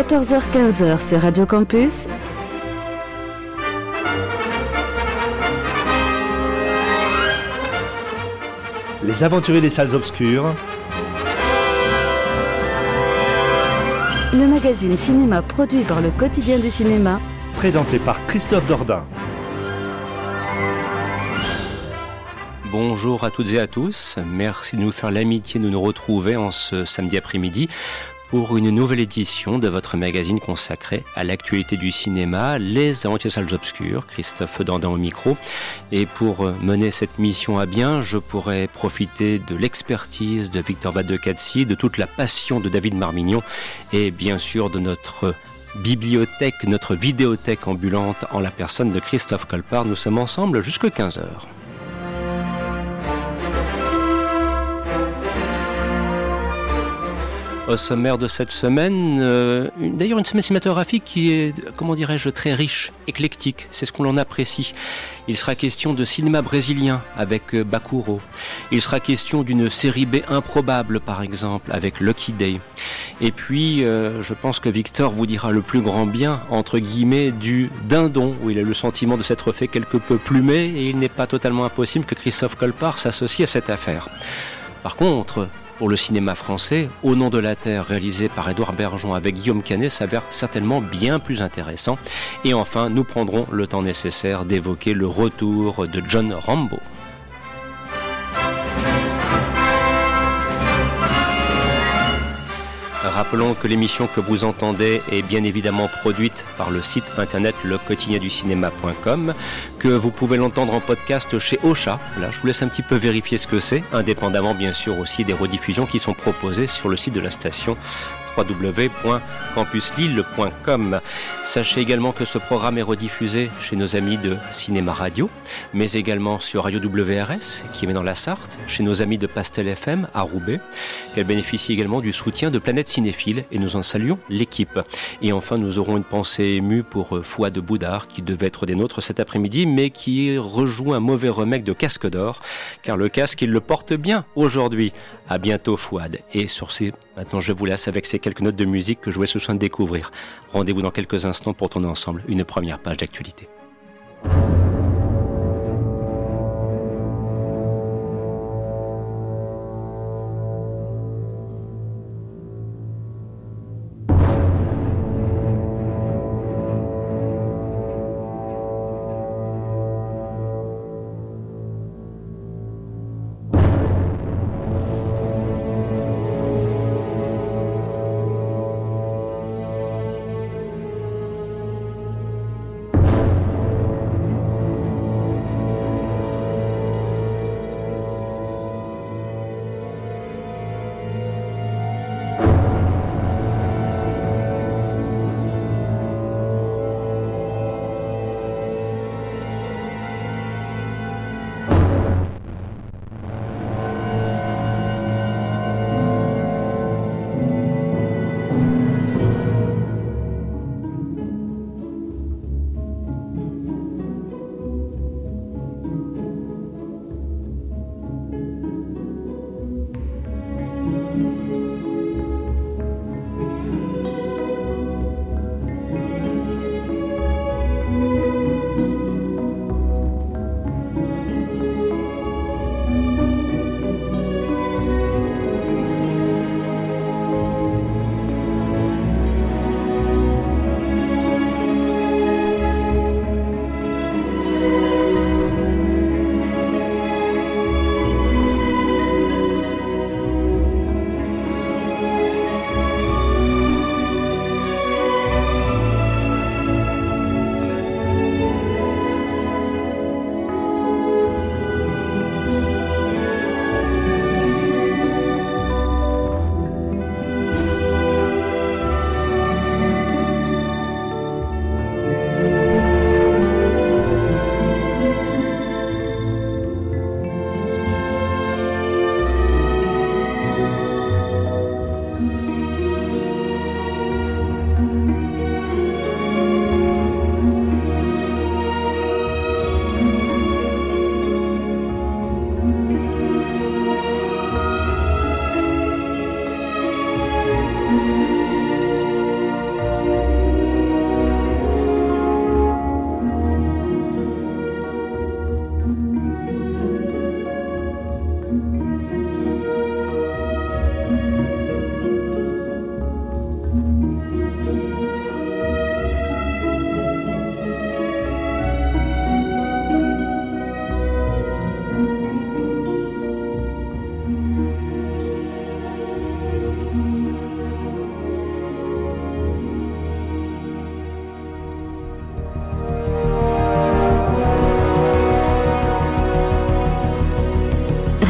14h-15h sur Radio Campus. Les aventuriers des salles obscures. Le magazine cinéma produit par le quotidien du cinéma. Présenté par Christophe Dordain. Bonjour à toutes et à tous. Merci de nous faire l'amitié de nous retrouver en ce samedi après-midi pour une nouvelle édition de votre magazine consacré à l'actualité du cinéma, Les Aventures Obscures, Christophe Dandin au micro. Et pour mener cette mission à bien, je pourrais profiter de l'expertise de Victor Bad de toute la passion de David Marmignon et bien sûr de notre bibliothèque, notre vidéothèque ambulante en la personne de Christophe Colpart. Nous sommes ensemble jusqu'à 15 au sommaire de cette semaine. Euh, d'ailleurs, une semaine cinématographique qui est, comment dirais-je, très riche, éclectique. C'est ce qu'on en apprécie. Il sera question de cinéma brésilien avec euh, Bakuro. Il sera question d'une série B improbable, par exemple, avec Lucky Day. Et puis, euh, je pense que Victor vous dira le plus grand bien, entre guillemets, du dindon, où il a le sentiment de s'être fait quelque peu plumé, et il n'est pas totalement impossible que Christophe Colpart s'associe à cette affaire. Par contre, pour le cinéma français, Au nom de la Terre, réalisé par Édouard Bergeon avec Guillaume Canet, s'avère certainement bien plus intéressant. Et enfin, nous prendrons le temps nécessaire d'évoquer le retour de John Rambo. Rappelons que l'émission que vous entendez est bien évidemment produite par le site internet lequotidienducinéma.com, que vous pouvez l'entendre en podcast chez Ocha. Là, je vous laisse un petit peu vérifier ce que c'est, indépendamment bien sûr aussi des rediffusions qui sont proposées sur le site de la station www.campuslille.com. Sachez également que ce programme est rediffusé chez nos amis de Cinéma Radio, mais également sur Radio WRS, qui est dans la Sarthe, chez nos amis de Pastel FM à Roubaix, qu'elle bénéficie également du soutien de Planète Cinéphile, et nous en saluons l'équipe. Et enfin, nous aurons une pensée émue pour euh, Fouad de Boudard, qui devait être des nôtres cet après-midi, mais qui rejoue un mauvais remake de Casque d'Or, car le casque, il le porte bien aujourd'hui. À bientôt, Fouad. Et sur ces, maintenant, je vous laisse avec ces quelques notes de musique que je vais ce soin de découvrir. Rendez-vous dans quelques instants pour tourner ensemble une première page d'actualité.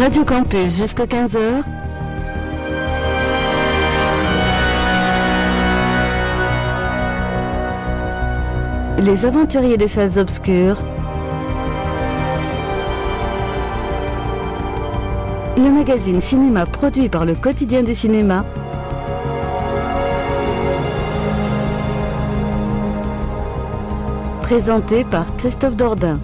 Radio Campus jusqu'à 15h. Les aventuriers des salles obscures. Le magazine cinéma produit par le quotidien du cinéma. Présenté par Christophe Dordain.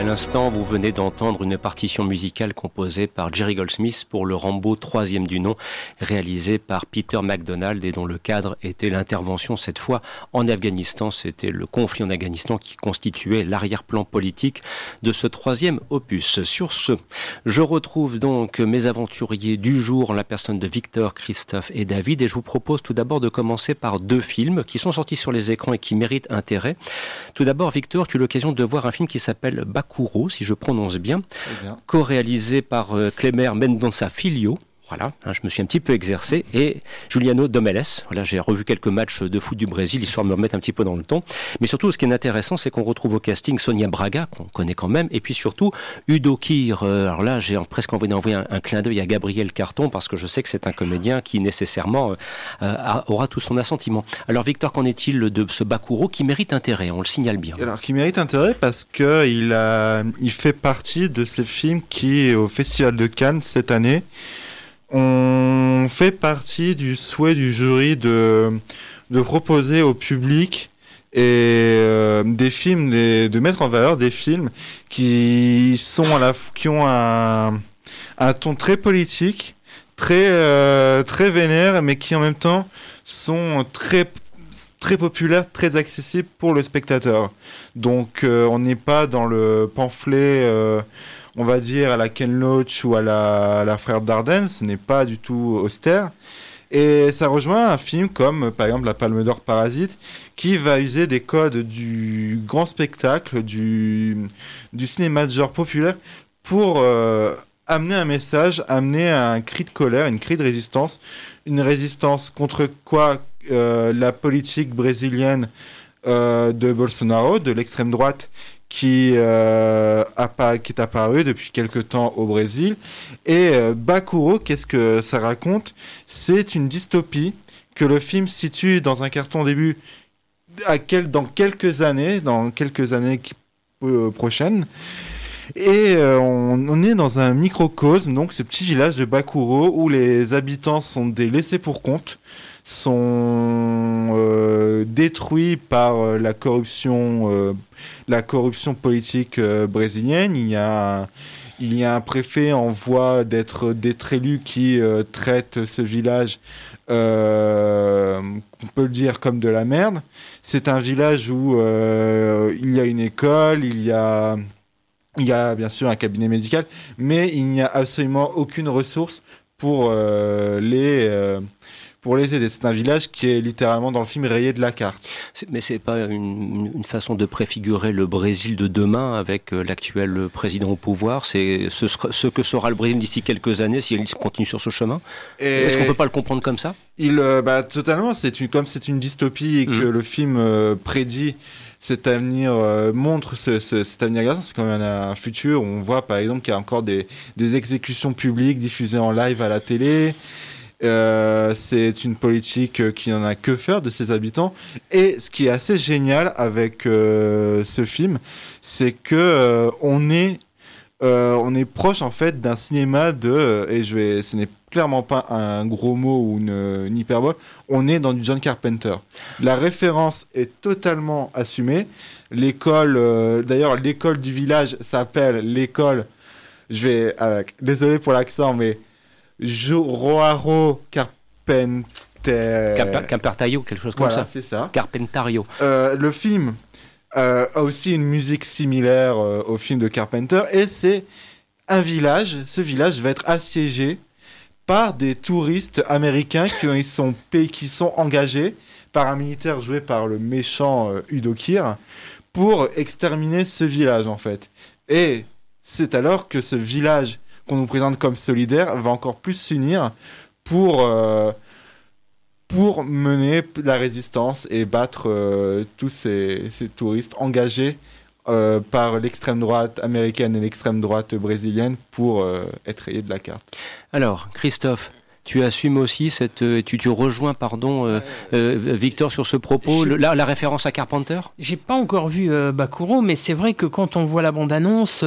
À l'instant, vous venez d'entendre une partition musicale composée par Jerry Goldsmith pour le Rambo troisième du nom, réalisé par Peter MacDonald et dont le cadre était l'intervention cette fois en Afghanistan. C'était le conflit en Afghanistan qui constituait l'arrière-plan politique de ce troisième opus. Sur ce, je retrouve donc mes aventuriers du jour en la personne de Victor, Christophe et David et je vous propose tout d'abord de commencer par deux films qui sont sortis sur les écrans et qui méritent intérêt. Tout d'abord, Victor, tu as l'occasion de voir un film qui s'appelle Bakuro, si je prononce bien, bien. co-réalisé par euh, Clémer Mendonça Filho. Voilà, hein, je me suis un petit peu exercé. Et Juliano Domeles, voilà, j'ai revu quelques matchs de foot du Brésil, histoire de me remettre un petit peu dans le ton. Mais surtout, ce qui est intéressant, c'est qu'on retrouve au casting Sonia Braga, qu'on connaît quand même, et puis surtout Udo Kier. Euh, alors là, j'ai presque envie d'envoyer un, clin d'œil à Gabriel Carton, parce que je sais que c'est un comédien qui nécessairement euh, aura tout son assentiment. Alors Victor, qu'en est-il de ce Bakuro qui mérite intérêt? On le signale bien. Alors, qui mérite intérêt parce que il a, il fait partie de ces films qui, au Festival de Cannes cette année, on fait partie du souhait du jury de, de proposer au public et euh, des films, de mettre en valeur des films qui sont qui ont un, un ton très politique, très euh, très vénère, mais qui en même temps sont très très populaires, très accessibles pour le spectateur. Donc euh, on n'est pas dans le pamphlet on va dire, à la Ken Loach ou à la, Frère Dardenne, ce n'est pas du tout austère. Et ça rejoint un film comme, par exemple, La Palme d'Or Parasite, qui va user des codes du grand spectacle, du, du cinéma de genre populaire, pour euh, amener un message, amener un cri de colère, une cri de résistance, une résistance contre quoi euh, la politique brésilienne euh, de Bolsonaro, de l'extrême droite, qui, euh, qui est apparu depuis quelque temps au Brésil. Et euh, Bakuro, qu'est-ce que ça raconte? C'est une dystopie que le film situe dans un carton début dans quelques années, dans quelques années euh, prochaines. Et on, on, est dans un microcosme, donc ce petit village de Bakuro, où les habitants sont des laissés pour compte, sont euh, détruits par euh, la corruption, euh, la corruption politique brésilienne. Il y a il y a un préfet en voie d'être élu qui traite ce village, on peut le dire comme de la merde. C'est un village où il y a une école, il y a il y a bien sûr un cabinet médical, mais il n'y a absolument aucune ressource pour les pour les aider. C'est un village qui est littéralement dans le film rayé de la carte. Mais c'est pas une, une, façon de préfigurer le Brésil de demain avec euh, l'actuel président au pouvoir. C'est ce, ce, que sera le Brésil d'ici quelques années s'il continue sur ce chemin. Est-ce qu'on peut pas le comprendre comme ça? Il, euh, bah, totalement. C'est une, comme c'est une dystopie et que mmh. le film euh, prédit cet avenir euh, montre ce, ce, cet avenir glaçant. C'est quand même un, un, futur. On voit par exemple qu'il y a encore des, des exécutions publiques diffusées en live à la télé. Euh, c'est une politique qui n'en a que faire de ses habitants. Et ce qui est assez génial avec euh, ce film, c'est que euh, on est euh, on est proche en fait d'un cinéma de et je vais ce n'est clairement pas un gros mot ou une, une, hyperbole on est dans du John Carpenter la référence est totalement assumée l'école euh, d'ailleurs l'école du village s'appelle l'école je vais désolé pour l'accent mais Joroaro Carpenter. Carpentario, quelque chose comme voilà, ça. c'est ça. Carpentario. Euh, le film euh, a aussi une musique similaire euh, au film de Carpenter et c'est un village. Ce village va être assiégé par des touristes américains qui sont, qui sont engagés par un militaire joué par le méchant Udo Kier pour exterminer ce village en fait. Et c'est alors que ce village qu'on nous présente comme solidaire va encore plus s'unir pour, euh, pour mener la résistance et battre euh, tous ces, ces, touristes engagés euh, par l'extrême droite américaine et l'extrême droite brésilienne pour être rayé de la carte. Alors, Christophe, tu assumes aussi cette, euh, tu, tu rejoins pardon euh, euh, Victor sur ce propos, Je- le- la, la référence à Carpenter? J'ai pas encore vu euh, Bakuro, mais c'est vrai que quand on voit la bande-annonce,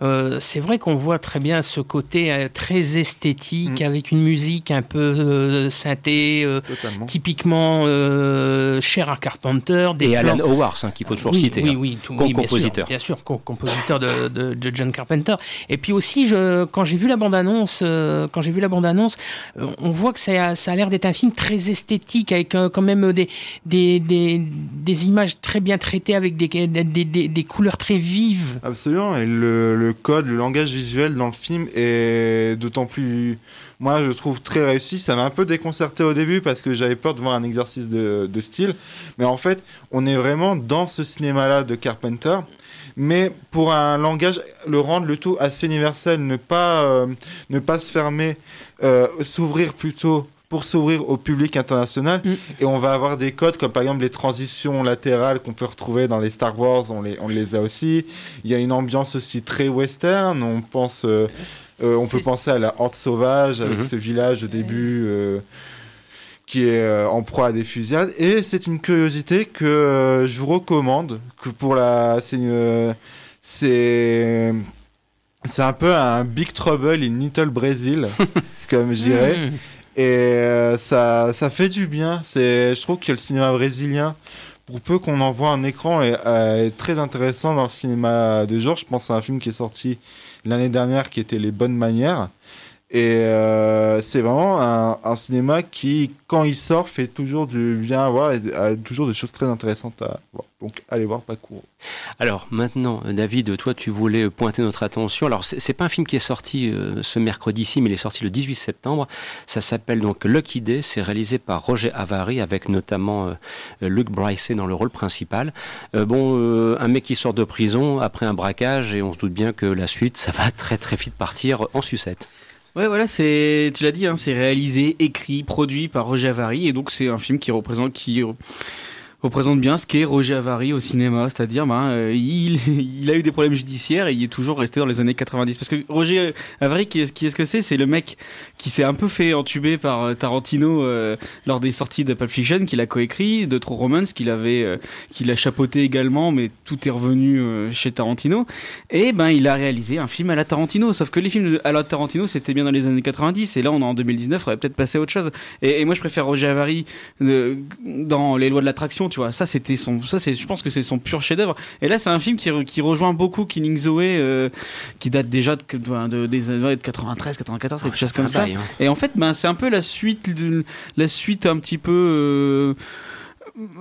euh, c'est vrai qu'on voit très bien ce côté euh, très esthétique, Mm. avec une musique un peu euh, synthé, euh, Totalement. typiquement euh, cher à Carpenter. Des Et plans- Alan Howard, hein, qu'il faut toujours oui, citer. Oui, hein. oui, tout- oui, bien sûr, compositeur. Bien sûr, co- compositeur de, de- de John Carpenter. Et puis aussi, je, quand j'ai vu la bande-annonce, euh, quand j'ai vu la bande-annonce, euh, on voit que ça a, ça a l'air d'être un film très esthétique, avec euh, quand même des, des, des, des images très bien traitées, avec des, des, couleurs très vives. Absolument, et le, code, le langage visuel dans le film est d'autant plus, moi je trouve très réussi. Ça m'a un peu déconcerté au début parce que j'avais peur de voir un exercice de, de style, mais en fait on est vraiment dans ce cinéma-là de Carpenter, mais pour un langage, le rendre le tout assez universel, ne pas, euh, ne pas se fermer, euh, s'ouvrir plutôt pour s'ouvrir au public international. Mm. et on va avoir des codes comme par exemple les transitions latérales qu'on peut retrouver dans les Star Wars on les, on les a aussi. Il y a une ambiance aussi très western. On pense euh, euh, on peut penser à la horde sauvage avec Mhm. ce village au début euh, qui est en proie à des fusillades. Et c'est une curiosité que je vous recommande que pour la c'est c'est un peu un Big Trouble in Little Brazil comme je dirais Mm. et euh, ça, ça fait du bien. C'est, je trouve que le cinéma brésilien, pour peu qu'on en voit un écran, est, euh, est très intéressant dans le cinéma de genre. Je pense à un film qui est sorti l'année dernière qui était Les Bonnes Manières. Et euh, c'est vraiment un, cinéma qui, quand il sort, fait toujours du bien à voir et a toujours des choses très intéressantes à voir. Donc, allez voir Pakuro. Alors maintenant, euh, David, toi, tu voulais pointer notre attention. Alors, c'est pas un film qui est sorti euh, ce mercredi-ci, mais il est sorti le 18 septembre. Ça s'appelle donc Lucky Day. C'est réalisé par Roger Avary, avec notamment euh, Luc Bryce dans le rôle principal. Bon, un mec qui sort de prison après un braquage, et on se doute bien que la suite, ça va très très vite partir en sucette. Ouais, voilà, c'est, tu l'as dit, hein, c'est réalisé, écrit, produit par Roger Avary, et donc c'est un film qui représente, qui représente bien ce qu'est Roger Avary au cinéma, c'est-à-dire, ben, euh, il, a eu des problèmes judiciaires et il est toujours resté dans les années 90. Parce que Roger Avary, qui est, qui est-ce que c'est? C'est le mec qui s'est un peu fait entuber par euh, Tarantino euh, lors des sorties de Pulp Fiction, qu'il a coécrit, de True Romance, qu'il qu'il a chapeauté également, mais tout est revenu chez Tarantino. Et ben, il a réalisé un film à la Tarantino. Sauf que les films à la Tarantino, c'était bien dans les années 90. Et là, on est en 2019, il aurait peut-être passé à autre chose. Et, et moi, je préfère Roger Avary dans Les Lois de l'attraction, tu vois. Ça, c'était son, ça, c'est, je pense que c'est son pur chef-d'œuvre. Et là, c'est un film qui, re- qui rejoint beaucoup Killing Zoe, euh, qui date déjà de, de- de- des années de 93, 94, quelque chose comme ça. Hein. Et en fait, ben, c'est un peu la suite, de, la suite un petit peu. euh,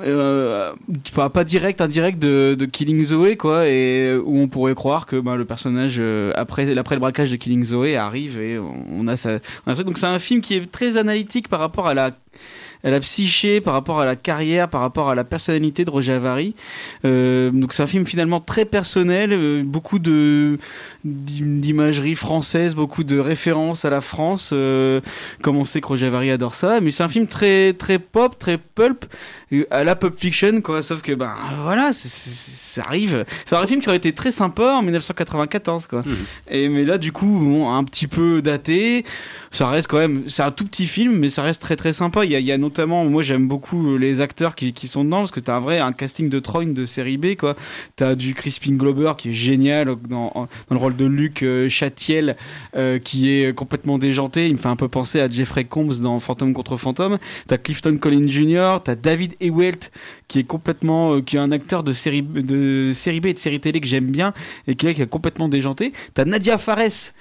euh, pas, pas direct, indirect de, de Killing Zoe, quoi, et où on pourrait croire que ben, le personnage, euh, après, après le braquage de Killing Zoe, arrive et on a ça. on a. Donc c'est un film qui est très analytique par rapport à la à la psyché, par rapport à la carrière, par rapport à la personnalité de Roger Avary. Euh, donc c'est un film finalement très personnel, euh, beaucoup de d'imagerie française, beaucoup de références à la France, euh, comme on sait que Roger Avary adore ça. Mais c'est un film très très pop, très pulp, euh, à la pop fiction, quoi. Sauf que ben voilà, c'est- c'est- ça arrive. C'est un film qui aurait été très sympa en 1994, quoi. Mhm. Et mais là, du coup, bon, un petit peu daté. Ça reste quand même, c'est un tout petit film, mais ça reste très très sympa. Il y a, il y a notamment, moi j'aime beaucoup les acteurs qui, qui sont dedans parce que t'as un vrai un casting de Troy de série B quoi. T'as du Crispin Glober qui est génial dans, dans le rôle de Luc euh, Châtiel euh, qui est complètement déjanté. Il me fait un peu penser à Jeffrey Combs dans Fantôme contre Fantôme. T'as Clifton Collins Jr. T'as David Ewelt qui est complètement, euh, qui est un acteur de série de série B et de série télé que j'aime bien et qui est, qui est complètement déjanté. T'as Nadia Fares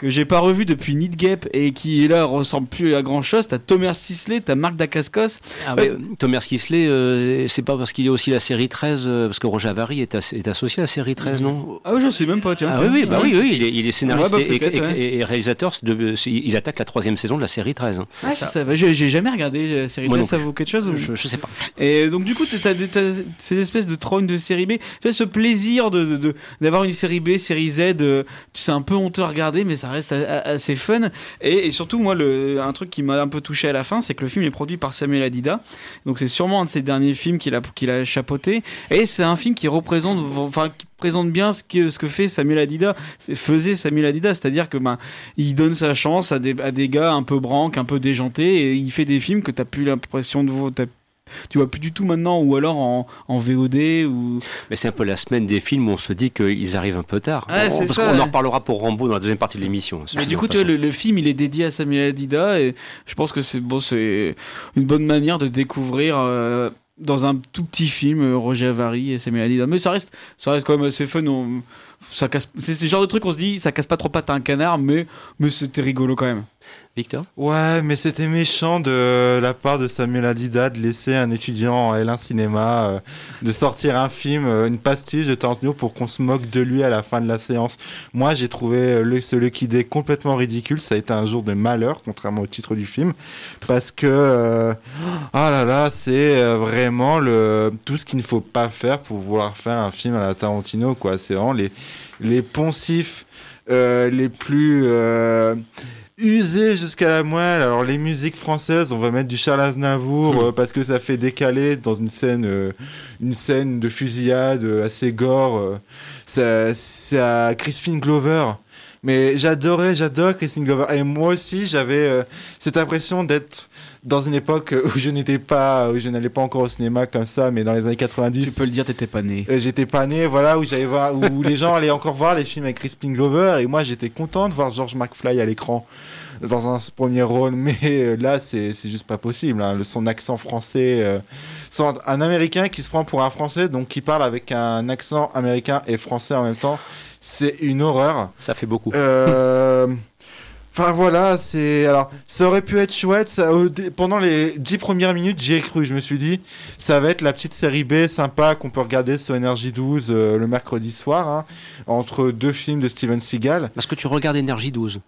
que j'ai pas revu depuis Need Gap et qui là ressemble plus à grand chose. T'as Thomas Sisley, t'as Marc Dacascos. Ah ouais, Thomas Kisley, euh, c'est pas parce qu'il y a aussi la série 13, euh, parce que Roger Avary est, as- est associé à la série 13, non? Ah, je sais même pas, tiens. Ah oui, oui, bah oui, oui, il est, il est scénariste Ouais, bah, et- peut-être, et, ouais. et- et réalisateur. De, il attaque la troisième saison de la série 13. hein. Ah, je savais, j'ai j'ai jamais regardé la série Moi 13, non ça vaut quelque chose ou- Je, je sais pas. Et donc du coup, t'as, t'as ces espèces de trônes de série B. Tu sais, ce plaisir de, de- de- d'avoir une série B, série Z, euh, tu sais, un peu honteux à regarder, mais ça reste assez fun. Et, surtout, moi, un truc qui m'a un peu touché à la fin, c'est que le film est produit par Samuel Adida. Donc c'est sûrement un de ses derniers films qu'il a, qu'il a chapeauté. Et c'est un film qui représente, enfin, qui présente bien ce que, ce que fait Samuel Adida, faisait Samuel Adida, c'est-à-dire que ben, il donne sa chance à des, à des gars un peu branques, un peu déjantés, et il fait des films que tu as plus l'impression de voir tu vois plus du tout maintenant, ou alors en, en VOD. Ou... Mais c'est un peu la semaine des films où on se dit qu'ils arrivent un peu tard. on, parce en reparlera pour Rambo dans la deuxième partie de l'émission. Mais du coup, tu vois, le, film, il est dédié à Samuel Adida, et je pense que c'est bon, c'est une bonne manière de découvrir. Euh, dans un tout petit film, euh, Roger Avary et Samuel Adida. Mais ça reste, ça reste quand même assez fun. ça casse, c'est ce genre de truc, on se dit, ça casse pas trop pattes à un canard, mais, mais c'était rigolo quand même. Victor? Ouais, mais c'était méchant de la part de Samuel Adida de laisser un étudiant en L1 cinéma euh, de sortir un film, euh, une pastiche de Tarantino pour qu'on se moque de lui à la fin de la séance. Moi, j'ai trouvé euh, ce Lucky Day complètement ridicule. Ça a été un jour de malheur, contrairement au titre du film, parce que ah là là, c'est vraiment le tout ce qu'il ne faut pas faire pour vouloir faire un film à la Tarantino. C'est vraiment les les poncifs les plus usé jusqu'à la moelle. Alors les musiques françaises, on va mettre du Charles Aznavour hmm. euh, parce que ça fait décaler dans une scène, euh, une scène de fusillade euh, assez gore. c'est à Crispin Glover. Mais j'adorais, j'adore Crispin Glover. Et moi aussi, j'avais cette impression d'être dans une époque où je n'étais pas, où je n'allais pas encore au cinéma comme ça, mais dans les années 90. Tu peux le dire, t'étais pas né. J'étais pas né, voilà, où j'allais voir, où les gens allaient encore voir les films avec Crispin Glover, et moi j'étais content de voir George McFly à l'écran dans un premier rôle, mais euh, là c'est juste pas possible. Hein. Son accent français, euh, un Américain qui se prend pour un Français, donc qui parle avec un accent américain et français en même temps, c'est une horreur. Ça fait beaucoup. Euh, Enfin voilà, c'est alors ça aurait pu être chouette. Ça, pendant les dix premières minutes, j'y ai cru. Je me suis dit, ça va être la petite série B sympa qu'on peut regarder sur Energy 12 euh, le mercredi soir, hein, entre deux films de Steven Seagal. Parce que tu regardes Energy 12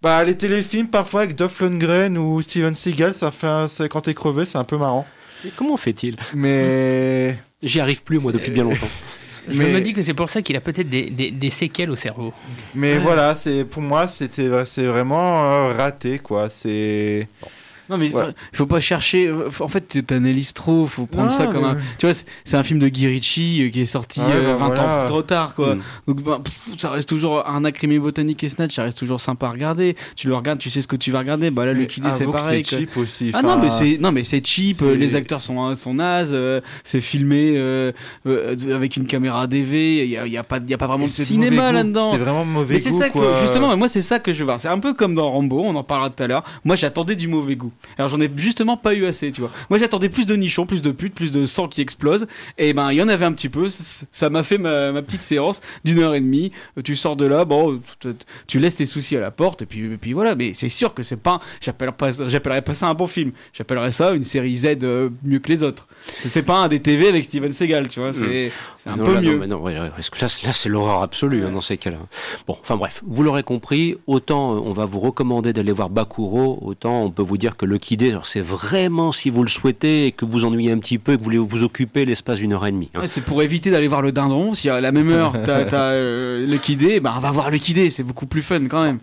Bah les téléfilms parfois avec Duff Lundgren ou Steven Seagal, ça fait un... quand t'es crevé, c'est un peu marrant. Et comment fait-il? Mais j'y arrive plus moi depuis bien longtemps. Je me dis que c'est pour ça qu'il a peut-être des, des, séquelles au cerveau. Mais voilà, c'est pour moi, c'était c'est vraiment euh, raté, quoi. C'est. Non, mais il faut pas chercher. Euh, en fait, tu analyses trop. faut prendre ça comme un. Tu vois, c'est un film de Guy Ritchie euh, qui est sorti 20 bah ans trop tard, quoi. Mm. Donc, bah, ça reste toujours un acrimé botanique et Snatch, ça reste toujours sympa à regarder. Tu le regardes, tu sais ce que tu vas regarder. Bah là, le QD, c'est pareil. C'est cheap aussi. Ah non, mais c'est non, mais c'est cheap. Les acteurs sont sont nazes. c'est filmé avec une caméra DV. Il y a, y a, pas, y a pas vraiment de cinéma là-dedans. C'est vraiment mauvais mais goût. c'est ça que justement, moi, c'est ça que je veux voir. C'est un peu comme dans Rambo. On en parlera tout à l'heure. Moi, j'attendais du mauvais goût. Alors j'en ai justement pas eu assez, tu vois. Moi j'attendais plus de nichons, plus de putes, plus de sang qui explose. Et ben il y en avait un petit peu. Ça m'a fait ma, petite séance d'une heure et demie. Tu sors de là, bon, tu laisses tes soucis à la porte et puis, puis voilà. Mais c'est sûr que c'est pas, j'appellerais pas, pas ça un bon film. J'appellerais ça une série Z euh, mieux que les autres. C'est pas un des TV avec Steven Seagal, tu vois. C'est un peu mieux. Non, là, là c'est l'horreur absolue hein, dans ces cas-là. Bon, enfin bref, vous l'aurez compris. Autant euh, on va vous recommander d'aller voir Bakuro, autant on peut vous dire que le Kidé, c'est vraiment si vous le souhaitez et que vous ennuyez un petit peu et que vous voulez vous occuper l'espace d'une heure et demie. Hein. c'est pour éviter d'aller voir le dindon. Si à la même heure t'as as, euh, le Kidé, bah on va voir le Kidé. C'est beaucoup plus fun quand même.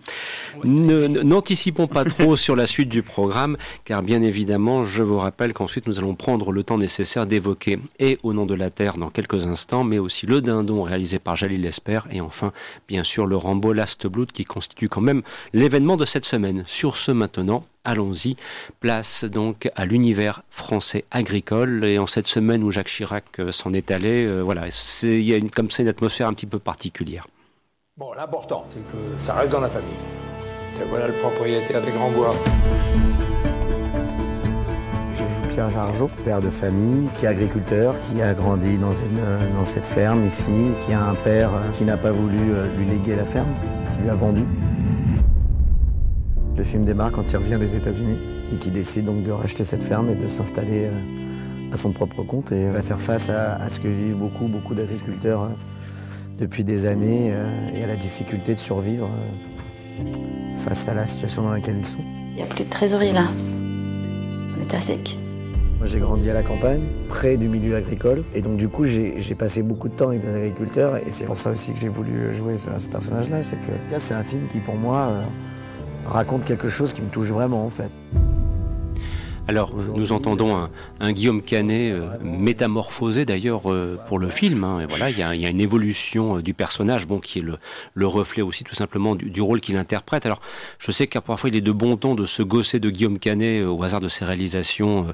N'anticipons pas trop sur la suite du programme, car bien évidemment, je vous rappelle qu'ensuite nous allons prendre le temps nécessaire d'évoquer et Au nom de la Terre dans quelques instants, mais aussi Le Dindon réalisé par Jalil Lesper, et enfin, bien sûr, le Rambo Last Blood qui constitue quand même l'événement de cette semaine. Sur ce maintenant, allons-y. Place donc à l'univers français agricole. Et en cette semaine où Jacques Chirac euh, s'en est allé, euh, voilà, il y a une, comme ça une atmosphère un petit peu particulière. Bon, l'important, c'est que ça reste dans la famille. Et voilà le propriétaire des Grands Bois. J'ai vu Pierre Jargeau, père de famille, qui est agriculteur, qui a grandi dans, une, dans cette ferme ici, qui a un père qui n'a pas voulu euh, lui léguer la ferme, qui lui a vendu. Le film démarre quand il revient des États-Unis et qui décide donc de racheter cette ferme et de s'installer euh, à son propre compte et va faire face à, ce que vivent beaucoup, beaucoup d'agriculteurs euh, depuis des années euh, et à la difficulté de survivre face à la situation dans laquelle ils sont. Il n'y a plus de trésorerie là. On est à sec. Moi, j'ai grandi à la campagne, près du milieu agricole. Et donc, du coup, j'ai j'ai passé beaucoup de temps avec des agriculteurs. Et c'est pour ça aussi que j'ai voulu jouer ce, ce personnage-là. C'est que là, c'est un film qui, pour moi, euh, raconte quelque chose qui me touche vraiment, en fait. Alors, nous entendons un, un Guillaume Canet euh, métamorphosé d'ailleurs euh, pour le film. hein. Et voilà, il y, y a une évolution euh, du personnage, bon, qui est le, le reflet aussi tout simplement du, du rôle qu'il interprète. Alors, je sais qu'à parfois il est de bon ton de se gosser de Guillaume Canet euh, au hasard de ses réalisations,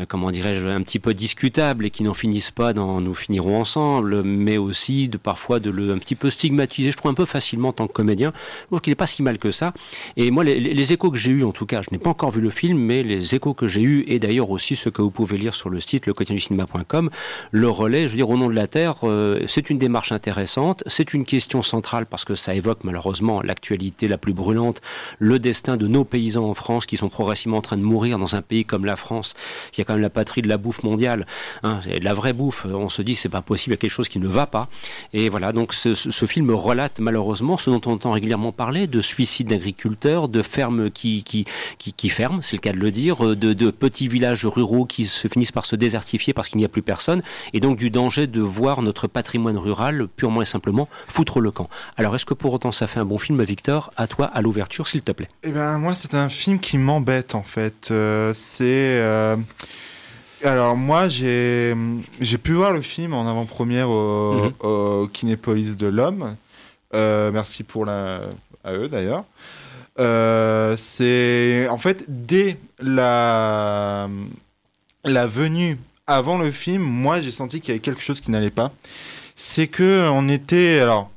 euh, comment dirais-je, un petit peu discutables et qui n'en finissent pas dans Nous finirons ensemble, mais aussi de parfois de le un petit peu stigmatiser. Je trouve un peu facilement en tant que comédien. Je trouve qu'il n'est pas si mal que ça. Et moi, les, les- les échos que j'ai eus, en tout cas, je n'ai pas encore vu le film, mais les échos que j'ai eus, et d'ailleurs aussi ceux que vous pouvez lire sur le site lequotidienducinéma.com, le relais, je veux dire, au nom de la Terre, euh, c'est une démarche intéressante, c'est une question centrale parce que ça évoque malheureusement l'actualité la plus brûlante, le destin de nos paysans en France qui sont progressivement en train de mourir dans un pays comme la France, qui a quand même la patrie de la bouffe mondiale, hein, la vraie bouffe. On se dit c'est pas possible, il y a quelque chose qui ne va pas. Et voilà, donc ce, ce- ce film relate malheureusement ce dont on entend régulièrement parler, de suicides d'agriculteurs, de fermes qui, qui, qui, qui ferment, c'est le cas de le dire, euh, de, de petits villages ruraux qui se finissent par se désertifier parce qu'il n'y a plus personne, et donc du danger de voir notre patrimoine rural purement et simplement foutre le camp. Alors est-ce que pour autant ça fait un bon film, Victor? À toi, à l'ouverture, s'il te plaît. Eh ben moi c'est un film qui m'embête en fait. Euh, c'est euh, alors moi j'ai j'ai pu voir le film en avant-première au, Mhm. au Kinépolis de l'homme. Euh, merci pour la à eux d'ailleurs. Euh, c'est en fait dès la la venue avant le film, moi j'ai senti qu'il y avait quelque chose qui n'allait pas. C'est que on était alors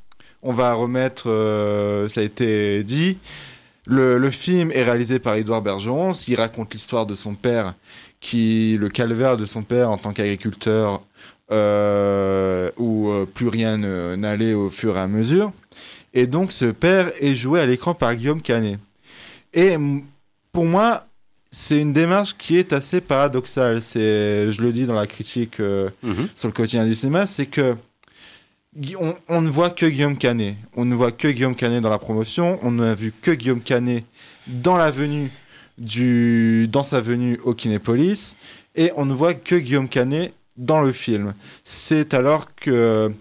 on va remettre euh, ça a été dit le, film est réalisé par Édouard Bergeron. Il raconte l'histoire de son père, qui le calvaire de son père en tant qu'agriculteur, euh, où plus rien n'allait au fur et à mesure. Et donc, ce père est joué à l'écran par Guillaume Canet. Et pour moi, c'est une démarche qui est assez paradoxale. C'est, je le dis dans la critique euh, Mhm. sur le quotidien du cinéma, c'est que Gui- on, on ne voit que Guillaume Canet. On ne voit que Guillaume Canet dans la promotion. On n'a vu que Guillaume Canet dans la venue du, dans sa venue au Kinépolis. Et on ne voit que Guillaume Canet dans le film. C'est alors que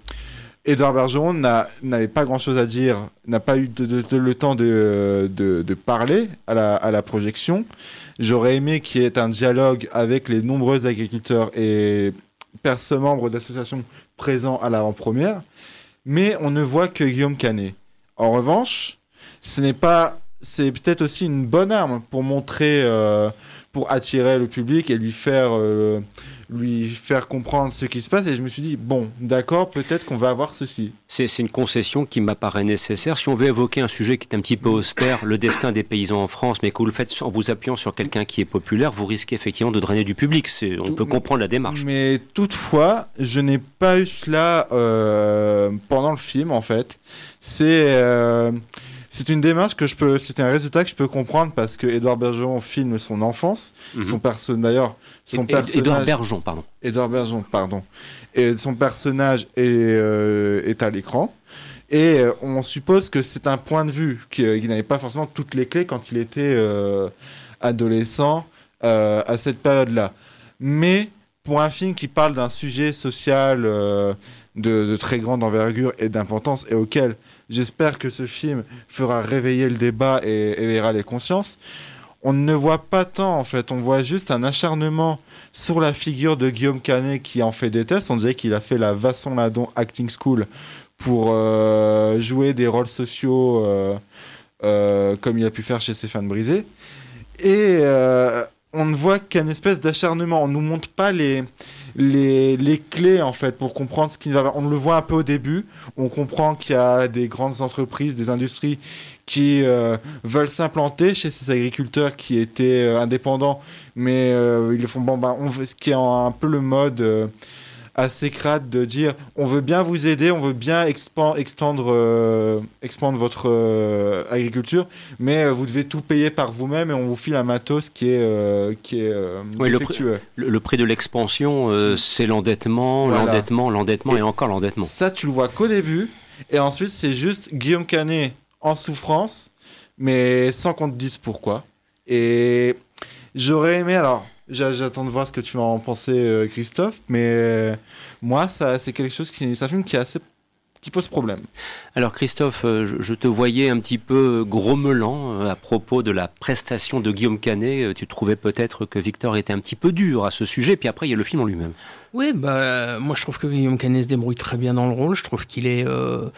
Edouard Bergeron n'a- n'avait pas grand-chose à dire, n'a pas eu le temps de, parler à la, à la projection. J'aurais aimé qu'il y ait un dialogue avec les nombreux agriculteurs et personnes membres d'associations présents à l'avant-première, mais on ne voit que Guillaume Canet. En revanche, ce n'est pas, c'est peut-être aussi une bonne arme pour montrer, euh, pour attirer le public et lui faire, euh, lui faire comprendre ce qui se passe. Et je me suis dit bon, d'accord, peut-être qu'on va avoir ceci. C'est une concession qui m'apparaît nécessaire. Si on veut évoquer un sujet qui est un petit peu austère, le destin des paysans en France, mais que vous le faites en vous appuyant sur quelqu'un qui est populaire, vous risquez effectivement de drainer du public. On peut comprendre la démarche. Mais toutefois, je n'ai pas eu cela euh, pendant le film, en fait. C'est euh, c'est une démarche que je peux, c'est un résultat que je peux comprendre parce que Édouard Bergeron filme son enfance, Mhm. son personnage d'ailleurs, son personnage. Édouard Bergeon, pardon. Édouard Bergeron, pardon. Et son personnage est, euh, est à l'écran. Et euh, on suppose que c'est un point de vue qui, euh, n'avait pas forcément toutes les clés quand il était euh, adolescent à cette période-là. Mais pour un film qui parle d'un sujet social euh, de, très grande envergure et d'importance et auquel j'espère que ce film fera réveiller le débat et éveillera les consciences, on ne voit pas tant en fait, on voit juste un acharnement sur la figure de Guillaume Canet qui en fait des tests. On dirait qu'il a fait la Vasson Ladon Acting School pour euh, jouer des rôles sociaux euh, comme il a pu faire chez Stéphane Brisé. Et on ne voit qu'un espèce d'acharnement. On ne nous montre pas les, les, les clés en fait pour comprendre ce qui va. On le voit un peu au début. On comprend qu'il y a des grandes entreprises, des industries qui euh, veulent s'implanter chez ces agriculteurs qui étaient euh, indépendants, mais euh, ils font bon bah on ce qui est un, peu le mode assez crade de dire on veut bien vous aider, on veut bien expan- extendre, euh, expandre votre euh, agriculture, mais euh, vous devez tout payer par vous-même et on vous file un matos qui est qui est Oui, le défectueux. Le, le prix de l'expansion, c'est l'endettement, Voilà. l'endettement, l'endettement et, Et encore l'endettement. Ça, tu le vois qu'au début. Et ensuite, c'est juste Guillaume Canet en souffrance, mais sans qu'on te dise pourquoi. Et j'aurais aimé, alors, J'attends de voir ce que tu vas en penser, euh, Christophe, mais euh, moi, ça, c'est quelque chose qui, c'est un film qui est assez, qui pose problème. Alors Christophe, euh, je, te voyais un petit peu grommelant à propos de la prestation de Guillaume Canet. Tu trouvais peut-être que Victor était un petit peu dur à ce sujet, puis après il y a le film en lui-même. Oui, bah, moi je trouve que Guillaume Canet se débrouille très bien dans le rôle. Je trouve qu'il est, euh,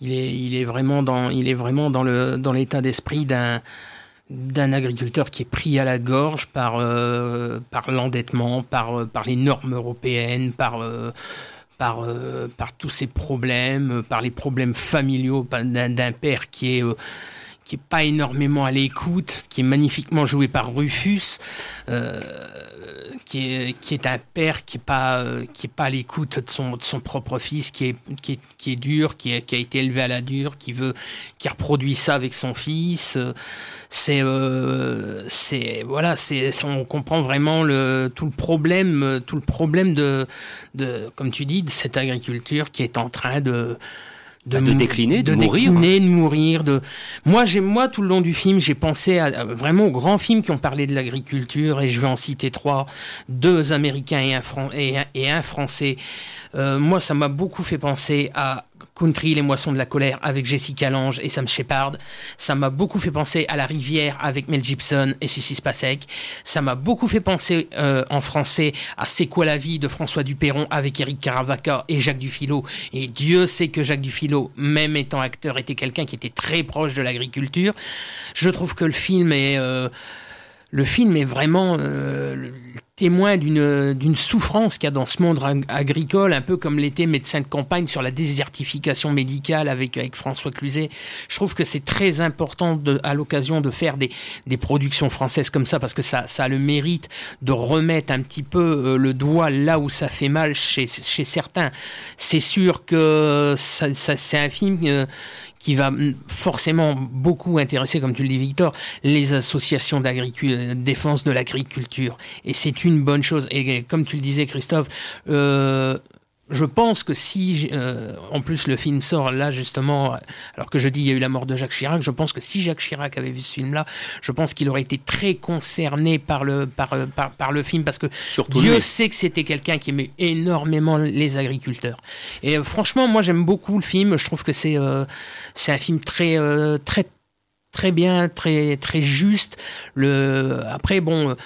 il est, il est vraiment dans, il est vraiment dans le, dans l'état d'esprit d'un, d'un agriculteur qui est pris à la gorge par, euh, par l'endettement, par, euh, par les normes européennes, par, euh, par, par tous ces problèmes, par les problèmes familiaux d'un, père qui est, qui est pas énormément à l'écoute, qui est magnifiquement joué par Rufus. Qui est, un père qui est pas euh, pas à l'écoute de son, de son propre fils qui est, qui est qui est dur qui, a été élevé à la dure qui veut qui reproduit ça avec son fils. C'est euh, c'est voilà c'est on comprend vraiment le tout le problème tout le problème de de comme tu dis de cette agriculture qui est en train de Bah, de mou- décliner, de mourir. décliner, de mourir. De... Moi, j'ai, moi, tout le long du film, j'ai pensé à, à- vraiment aux grands films qui ont parlé de l'agriculture, et je vais en citer trois, deux américains et un, Fran- et un, et un français. Euh, moi, ça m'a beaucoup fait penser à Country, les moissons de la colère avec Jessica Lange et Sam Shepard. Ça m'a beaucoup fait penser à La rivière avec Mel Gibson et Sissi Spacek. Ça m'a beaucoup fait penser euh, en français à C'est quoi la vie de François Duperron avec Eric Caravaca et Jacques Dufilo. Et Dieu sait que Jacques Dufilo, même étant acteur, était quelqu'un qui était très proche de l'agriculture. Je trouve que le film est... euh, le film est vraiment euh, témoin d'une souffrance qu'il y a dans ce monde ag- agricole, un peu comme l'était médecin de campagne sur la désertification médicale avec, avec François Cluzet. Je trouve que c'est très important à l'occasion de faire des, des productions françaises comme ça parce que ça, ça a le mérite de remettre un petit peu euh, le doigt là où ça fait mal chez, chez certains. C'est sûr que ça, c'est un film euh, qui va mm, forcément beaucoup intéresser, comme tu le dis Victor, les associations d'agriculture, défense de l'agriculture. Et c'est bonne chose. Et comme tu le disais Christophe, euh, je pense que si, euh, en plus le film sort là justement, alors que je dis il y a eu la mort de Jacques Chirac, je pense que si Jacques Chirac avait vu ce film-là, je pense qu'il aurait été très concerné par le, par, euh, par, par le film parce que Surtout Dieu lui. sait que c'était quelqu'un qui aimait énormément les agriculteurs. Et euh, franchement, moi j'aime beaucoup le film. Je trouve que c'est euh, c'est un film très très très bien, très très juste. Après bon.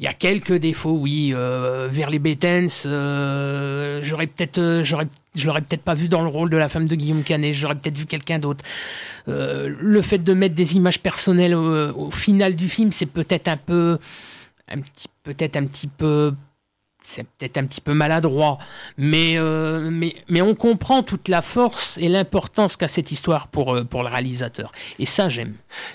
il y a quelques défauts, oui. Euh, vers les Bettens, euh, j'aurais peut-être, euh, je l'aurais peut-être pas vu dans le rôle de la femme de Guillaume Canet. J'aurais peut-être vu quelqu'un d'autre. Le fait de mettre des images personnelles au, au final du film, c'est peut-être un peu, un petit, peut-être un petit peu c'est peut-être un petit peu maladroit, mais, euh, mais, mais on comprend toute la force et l'importance qu'a cette histoire pour, euh, pour le réalisateur. Et ça, j'aime.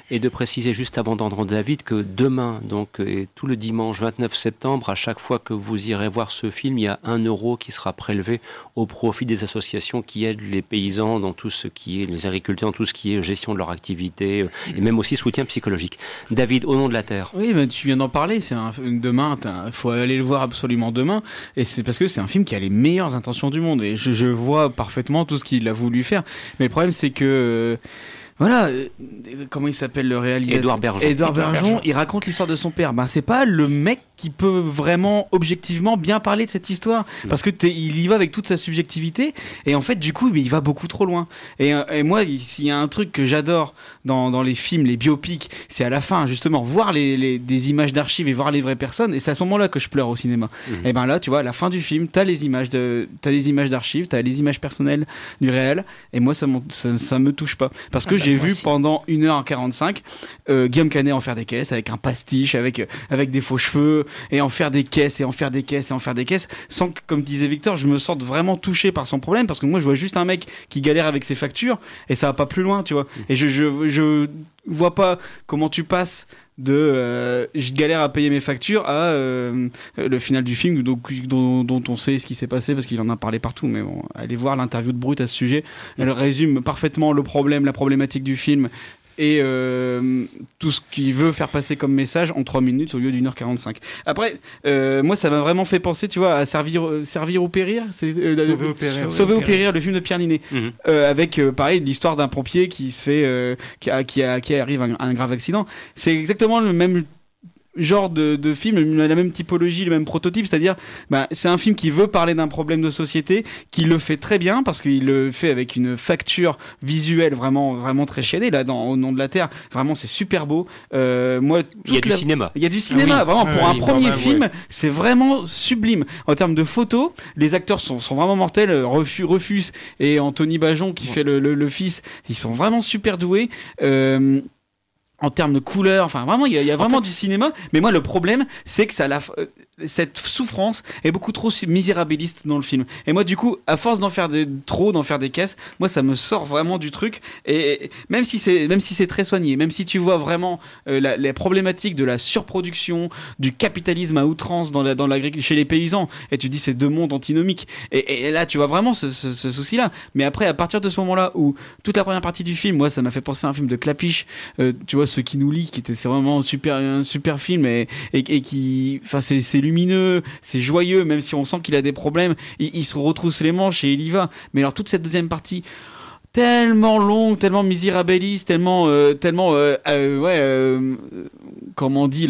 Et de préciser juste avant d'entendre David que demain, donc et tout le dimanche 29 septembre, à chaque fois que vous irez voir ce film, il y a un euro qui sera prélevé au profit des associations qui aident les paysans dans tout ce qui est, les agriculteurs dans tout ce qui est gestion de leur activité euh, et même aussi soutien psychologique. David, au nom de la terre. Oui, mais tu viens d'en parler. C'est un demain. Il faut aller le voir absolument demain. Et c'est parce que c'est un film qui a les meilleures intentions du monde. Et je, je vois parfaitement tout ce qu'il a voulu faire. Mais le problème, c'est que euh, voilà, euh, comment il s'appelle le réalisateur Édouard Bergeon. Édouard Bergeon. il raconte l'histoire de son père. Ben c'est pas le mec qui peut vraiment objectivement bien parler de cette histoire parce que il y va avec toute sa subjectivité et en fait du coup mais il va beaucoup trop loin. Et, euh, et moi il- s'il y a un truc que j'adore dans, dans les films, les biopics, c'est à la fin justement voir les, les- des images d'archives et voir les vraies personnes et c'est à ce moment-là que je pleure au cinéma. Mhm. Et ben là tu vois à la fin du film t'as les images de t'as les images d'archives, t'as les images personnelles du réel et moi ça, ça, ça me touche pas parce que Ah bah, j'ai vu aussi. pendant 1h45 euh, Guillaume Canet en faire des caisses avec un pastiche, avec, euh, avec des faux cheveux, et en faire des caisses, et en faire des caisses, et en faire des caisses, sans que, comme disait Victor, je me sente vraiment touché par son problème, parce que moi je vois juste un mec qui galère avec ses factures, et ça va pas plus loin, tu vois. Et je, je, je vois pas comment tu passes de euh, je galère à payer mes factures à euh, le final du film donc, dont, dont on sait ce qui s'est passé parce qu'il en a parlé partout mais bon allez voir l'interview de Brut à ce sujet. Elle résume parfaitement le problème la problématique du film et euh, tout ce qu'il veut faire passer comme message en 3 minutes au lieu d'une heure 45. Après, euh, moi, ça m'a vraiment fait penser, tu vois, à Servir, euh, servir ou périr. C'est, euh, Sauver ou périr, Sauver ouais. ou périr, le film de Pierre Ninet. Mhm. Euh, avec, euh, pareil, l'histoire d'un pompier qui se fait, euh, qui, a- qui, a- qui arrive à un, à un grave accident. C'est exactement le même genre de, de film, la même typologie, le même prototype, c'est-à-dire bah, c'est un film qui veut parler d'un problème de société, qui le fait très bien parce qu'il le fait avec une facture visuelle vraiment vraiment très chiadée là dans Au nom de la terre, vraiment c'est super beau. Euh, moi, Il y a du cinéma. il y a du cinéma, Ah oui. vraiment, Ah pour oui, un premier même, film, ouais. c'est vraiment sublime. En termes de photos, les acteurs sont, sont vraiment mortels. Refus, Refus et Anthony Bajon, qui fait le, le- le fils, ils sont vraiment super doués. Euh, en termes de couleurs, enfin vraiment, il y a, il y a vraiment du cinéma. Mais moi, le problème, c'est que ça, la, euh, cette souffrance est beaucoup trop misérabiliste dans le film. Et moi, du coup, à force d'en faire des, trop, d'en faire des caisses, moi, ça me sort vraiment du truc. Et, même si c'est, même si c'est très soigné, même si tu vois vraiment euh, les problématiques de la surproduction, du capitalisme à outrance dans la, dans chez les paysans, et tu dis c'est deux mondes antinomiques. Et, là, tu vois vraiment ce, ce- ce souci-là. Mais après, à partir de ce moment-là où toute la première partie du film, moi, ça m'a fait penser à un film de Clapiche, euh, tu vois, ce qui nous lie, qui était c'est vraiment un super, un super film et, et, et qui, enfin, c'est c'est joyeux, même si on sent qu'il a des problèmes. Il, il se retrousse les manches et il y va. Mais alors toute cette deuxième partie tellement longue, tellement misérabiliste, tellement, euh, tellement, euh, euh, ouais, comment on dit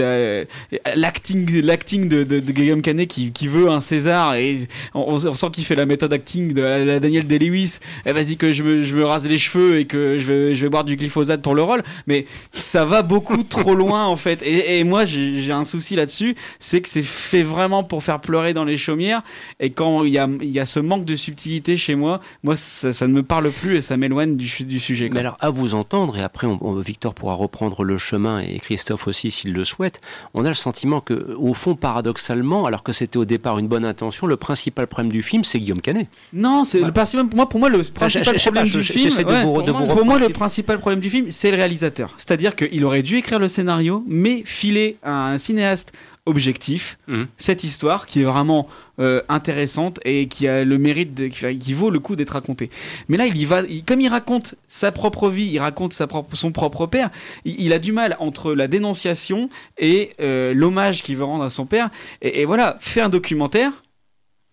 l'acting, l'acting de, de, de Guillaume Canet qui, qui veut un César et on, on sent qu'il fait la méthode acting de la, la Daniel Day-Lewis. Eh, vas-y que je me, je me rase les cheveux et que je vais, je vais boire du glyphosate pour le rôle, mais ça va beaucoup trop loin en fait. Et, et moi j'ai un souci là-dessus, c'est que c'est fait vraiment pour faire pleurer dans les chaumières. Et quand il y a, il y a ce manque de subtilité chez moi, moi ça, ça ne me parle plus et ça m'éloigne du, du sujet. quoi. Mais alors, à vous entendre, et après, on- on- Victor pourra reprendre le chemin, et Christophe aussi, s'il le souhaite, on a le sentiment que, au fond, paradoxalement, alors que c'était au départ une bonne intention, le principal problème du film, c'est Guillaume Canet. Non, c'est le principal. Moi, pour moi, le principal problème du film, pour moi, le principal problème du film, c'est le réalisateur. C'est-à-dire qu'il aurait dû écrire le scénario, mais filer à un cinéaste objectif Mhm. cette histoire qui est vraiment euh, intéressante et qui a le mérite, de- qui, qui vaut le coup d'être racontée. Mais là, il y va, il- comme il raconte sa propre vie, il raconte sa propre, son propre père. Il, il a du mal entre la dénonciation et euh, l'hommage qu'il veut rendre à son père. Et, et voilà, fait un documentaire.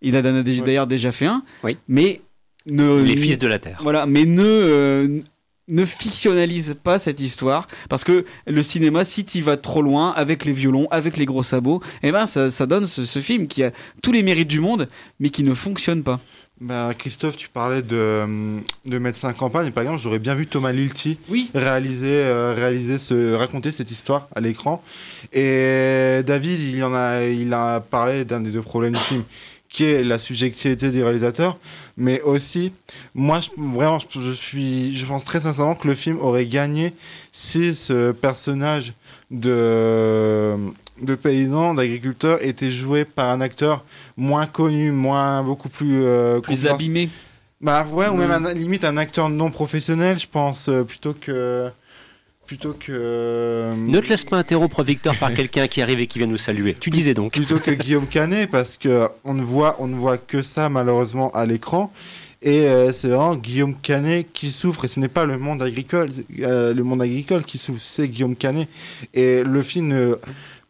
Il a d'ailleurs déjà fait un. Oui. Mais ne, Les fils de la Terre. voilà, mais ne, euh, ne fictionnalise pas cette histoire parce que le cinéma, si tu vas trop loin avec les violons, avec les gros sabots, eh ben ça, ça donne ce, ce film qui a tous les mérites du monde, mais qui ne fonctionne pas. Bah, Christophe, tu parlais de, de médecin campagne. Par exemple, j'aurais bien vu Thomas Lilti Oui. réaliser, euh, réaliser ce, raconter cette histoire à l'écran. Et David, il en a, il a parlé d'un des deux problèmes du film, qui est la subjectivité du réalisateur, mais aussi, moi, je, vraiment, je, je suis, je pense très sincèrement que le film aurait gagné si ce personnage de de paysan, d'agriculteur était joué par un acteur moins connu, moins beaucoup plus euh, Plus abîmé. bah ouais, ou Mm. même un- limite un acteur non professionnel, je pense, euh, plutôt que plutôt que Ne te laisse pas interrompre, Victor, par quelqu'un qui arrive et qui vient nous saluer. Tu disais donc. plutôt que Guillaume Canet parce que on ne voit on ne voit que ça malheureusement à l'écran et euh, c'est vraiment Guillaume Canet qui souffre et ce n'est pas le monde agricole euh, le monde agricole qui souffre c'est Guillaume Canet et le film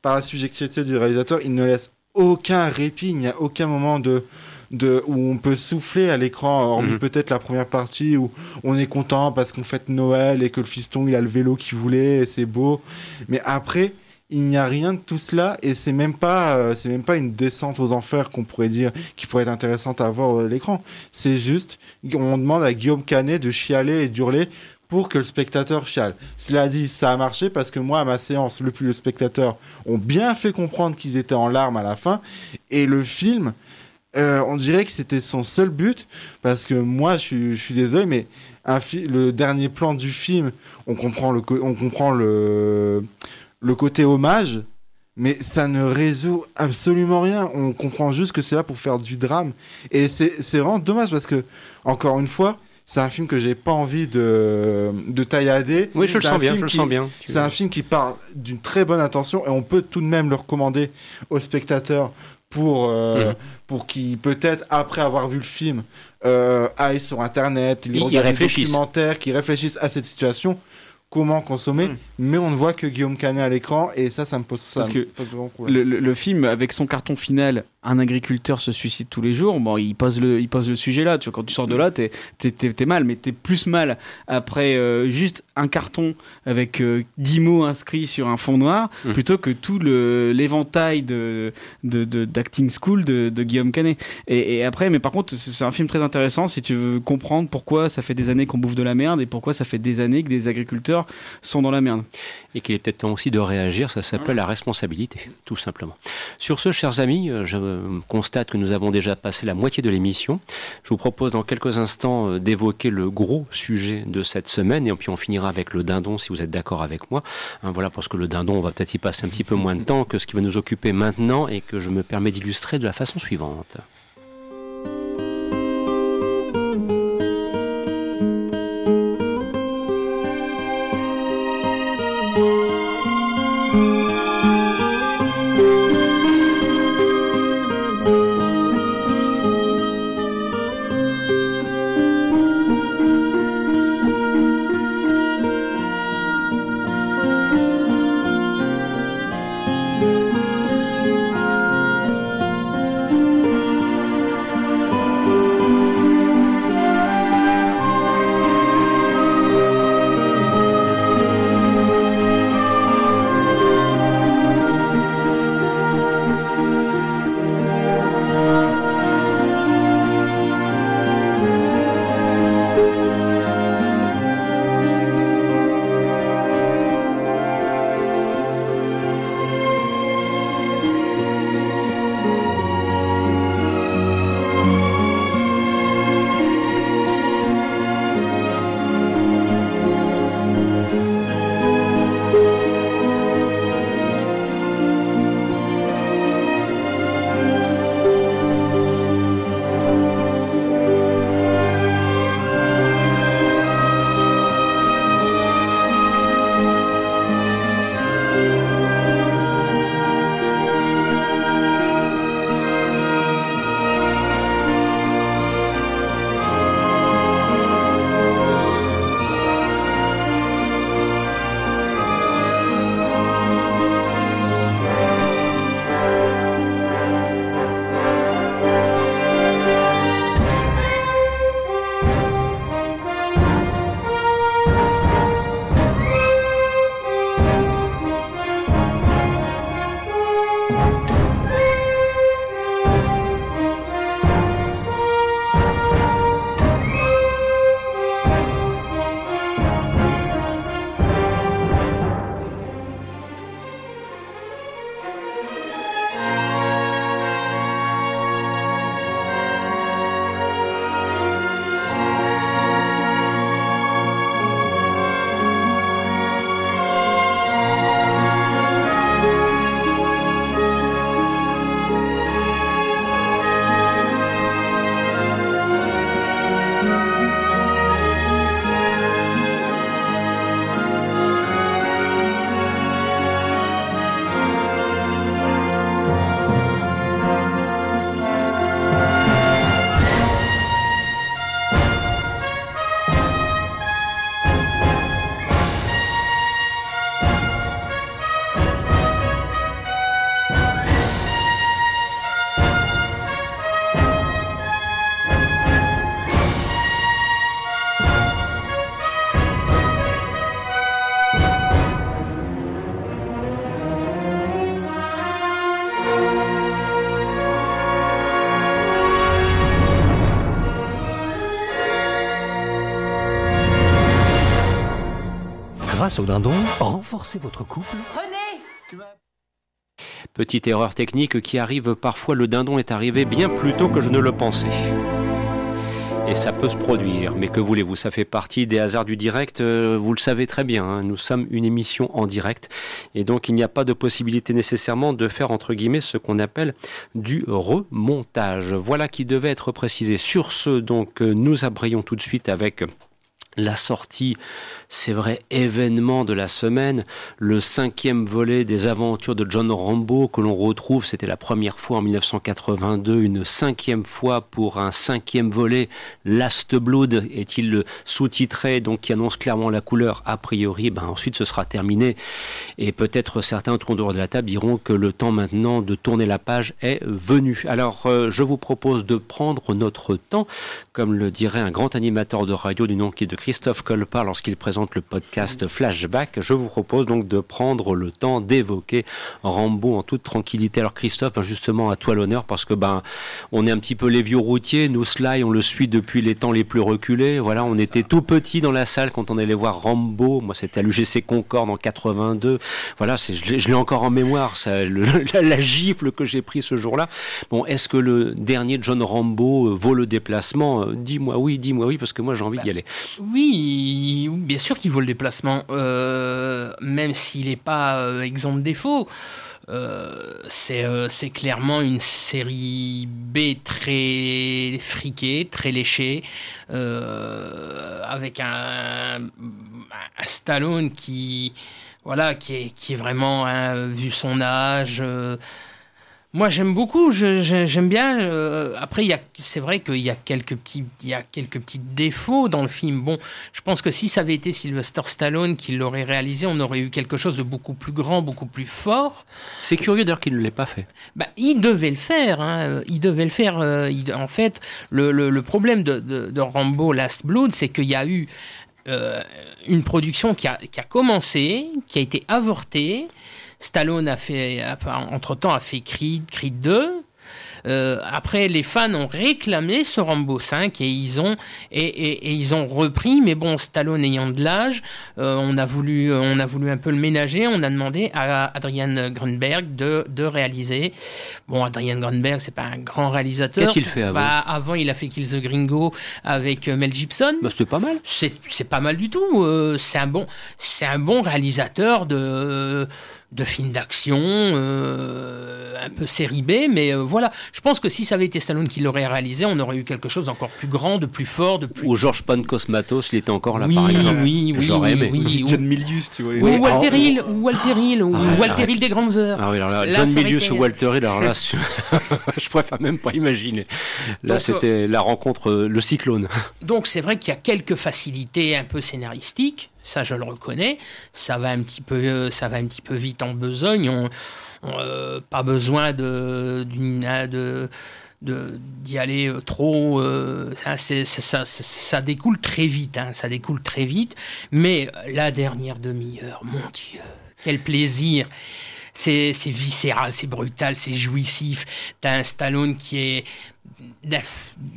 par la subjectivité du réalisateur il ne laisse aucun répit il n'y a aucun moment de de, où on peut souffler à l'écran, hormis Mhm. peut-être la première partie où on est content parce qu'on fête Noël et que le fiston il a le vélo qu'il voulait et c'est beau. Mais après, il n'y a rien de tout cela et c'est même pas euh, c'est même pas une descente aux enfers qu'on pourrait dire qui pourrait être intéressante à voir à l'écran. C'est juste on demande à Guillaume Canet de chialer et d'hurler pour que le spectateur chiale. Cela dit, ça a marché parce que moi, à ma séance, le plus le spectateur ont bien fait comprendre qu'ils étaient en larmes à la fin. Et le film, euh, on dirait que c'était son seul but parce que moi, je suis, je suis désolé, mais un le dernier plan du film, on comprend le, co- on comprend le, le côté hommage, mais ça ne résout absolument rien. On comprend juste que c'est là pour faire du drame. Et c'est vraiment dommage parce que, encore une fois, c'est un film que j'ai pas envie de, de taillader. Oui, je le sens bien, film je le sens bien. C'est un film qui part d'une très bonne intention et on peut tout de même le recommander aux spectateurs pour, euh, Mhm. Pour qu'ils, peut-être après avoir vu le film, euh, aillent sur Internet, Ils- ils ils regardent des documentaires, qui réfléchissent à cette situation, comment consommer, Mhm. mais on ne voit que Guillaume Canet à l'écran et ça, ça me pose, ça Parce me que pose vraiment problème. Le, le- le film, avec son carton final un agriculteur se suicide tous les jours, bon, il pose le, il pose le sujet là. Tu vois, quand tu sors de là, t'es, t'es, mal, mais t'es plus mal après euh, juste un carton avec euh, dix 10 mots inscrits sur un fond noir, mmh. plutôt que tout le, l'éventail de, de, d'acting school de, de Guillaume Canet. Et, et, après, mais par contre, c'est un film très intéressant si tu veux comprendre pourquoi ça fait des années qu'on bouffe de la merde et pourquoi ça fait des années que des agriculteurs sont dans la merde. Et qu'il est peut-être temps aussi de réagir, ça s'appelle la responsabilité, tout simplement. Sur ce, chers amis, je constate que nous avons déjà passé la moitié de l'émission. Je vous propose dans quelques instants euh, d'évoquer le gros sujet de cette semaine et puis on finira avec le dindon si vous êtes d'accord avec moi. Hein, voilà, parce que le dindon, on va peut-être y passer un petit peu moins de temps que ce qui va nous occuper maintenant et que je me permets d'illustrer de la façon suivante. Au dindon, renforcez votre couple. René Petite erreur technique qui arrive parfois, le dindon est arrivé bien plus tôt que je ne le pensais. Et ça peut se produire, mais que voulez-vous, ça fait partie des hasards du direct, euh, vous le savez très bien, hein. nous sommes une émission en direct, et donc il n'y a pas de possibilité nécessairement de faire entre guillemets ce qu'on appelle du remontage. Voilà qui devait être précisé. Sur ce, donc, euh, nous abrayons tout de suite avec la sortie, c'est vrai, événement de la semaine, le cinquième volet des aventures de John Rambo que l'on retrouve, c'était la première fois en 1982, une cinquième fois pour un cinquième volet, Last Blood est-il sous-titré, donc qui annonce clairement la couleur, a priori, ben ensuite ce sera terminé, et peut-être certains autour de la table diront que le temps maintenant de tourner la page est venu. Alors euh, je vous propose de prendre notre temps, comme le dirait un grand animateur de radio du nom de Christophe Colpart lorsqu'il présente le podcast Flashback. Je vous propose donc de prendre le temps d'évoquer Rambo en toute tranquillité. Alors Christophe, ben, justement à toi l'honneur parce que ben on est un petit peu les vieux routiers. Nous Sly, on le suit depuis les temps les plus reculés. Voilà, on était tout petit dans la salle quand on allait voir Rambo. Moi, c'était à l'UGC Concorde en 82. Voilà, je l'ai encore en mémoire, ça, la, gifle que j'ai pris ce jour-là. Bon, est-ce que le dernier John Rambo euh, vaut le déplacement? Euh, Dis-moi oui, dis-moi oui, parce que moi j'ai envie d'y aller. Oui, bien sûr qu'il vaut le déplacement, euh, même s'il n'est pas euh, exempt de défaut. Euh, c'est clairement une série B très friquée, très léchée, avec un, Stallone qui, voilà, qui est, qui est vraiment, hein, vu son âge, moi, j'aime beaucoup. J'aime bien. Euh, après, c'est vrai qu'il y a quelques petits, il y a quelques petits défauts dans le film. Bon, je pense que si ça avait été Sylvester Stallone qui l'aurait réalisé, on aurait eu quelque chose de beaucoup plus grand, beaucoup plus fort. C'est curieux d'ailleurs qu'il ne l'ait pas fait. Bah, il devait le faire. Hein. Il devait le faire. Euh, en fait, le, le, problème de, de, Rambo Last Blood, c'est qu'il y a eu euh, une production qui a, qui a commencé, qui a été avortée Stallone a fait, entre-temps, a fait Creed, Creed 2. Euh, après, les fans ont réclamé ce Rambo 5 et ils ont et, ils ont repris. Mais bon, Stallone ayant de l'âge, euh, on a voulu on a voulu un peu le ménager. On a demandé à Adrian Grunberg de, de réaliser. Bon, Adrian Grunberg, c'est pas un grand réalisateur. Qu'a-t-il fait avant? Bah, Avant, il a fait Kill the Gringo avec euh, Mel Gibson. Bah, c'était pas mal. C'est pas mal du tout. c'est un bon c'est un bon réalisateur de de films d'action, euh, un peu série B, mais euh, voilà. Je pense que si ça avait été Stallone qui l'aurait réalisé, on aurait eu quelque chose d'encore plus grand, de plus fort, de plus. Ou Georges Pancosmatos, il était encore là, par exemple. Oui, oui, J'aurais aimé. Oui, John Milius, tu vois. ou Walter Hill, ou Walter Hill, ou ah, Walter Hill des grandes heures. Ah oui, alors là, John Milius ou Walter Hill, alors là, je préfère même pas imaginer. Là, c'était la rencontre, euh, le cyclone. Donc, c'est vrai qu'il y a quelques facilités un peu scénaristiques ça je le reconnais. Ça va un petit peu, euh, ça va un petit peu vite en besogne. On, euh, pas besoin de, de d'y aller euh, trop ça, ça, ça, découle très vite hein, ça découle très vite mais la dernière demi-heure mon dieu quel plaisir c'est viscéral, c'est brutal, c'est jouissif. T'as un Stallone qui est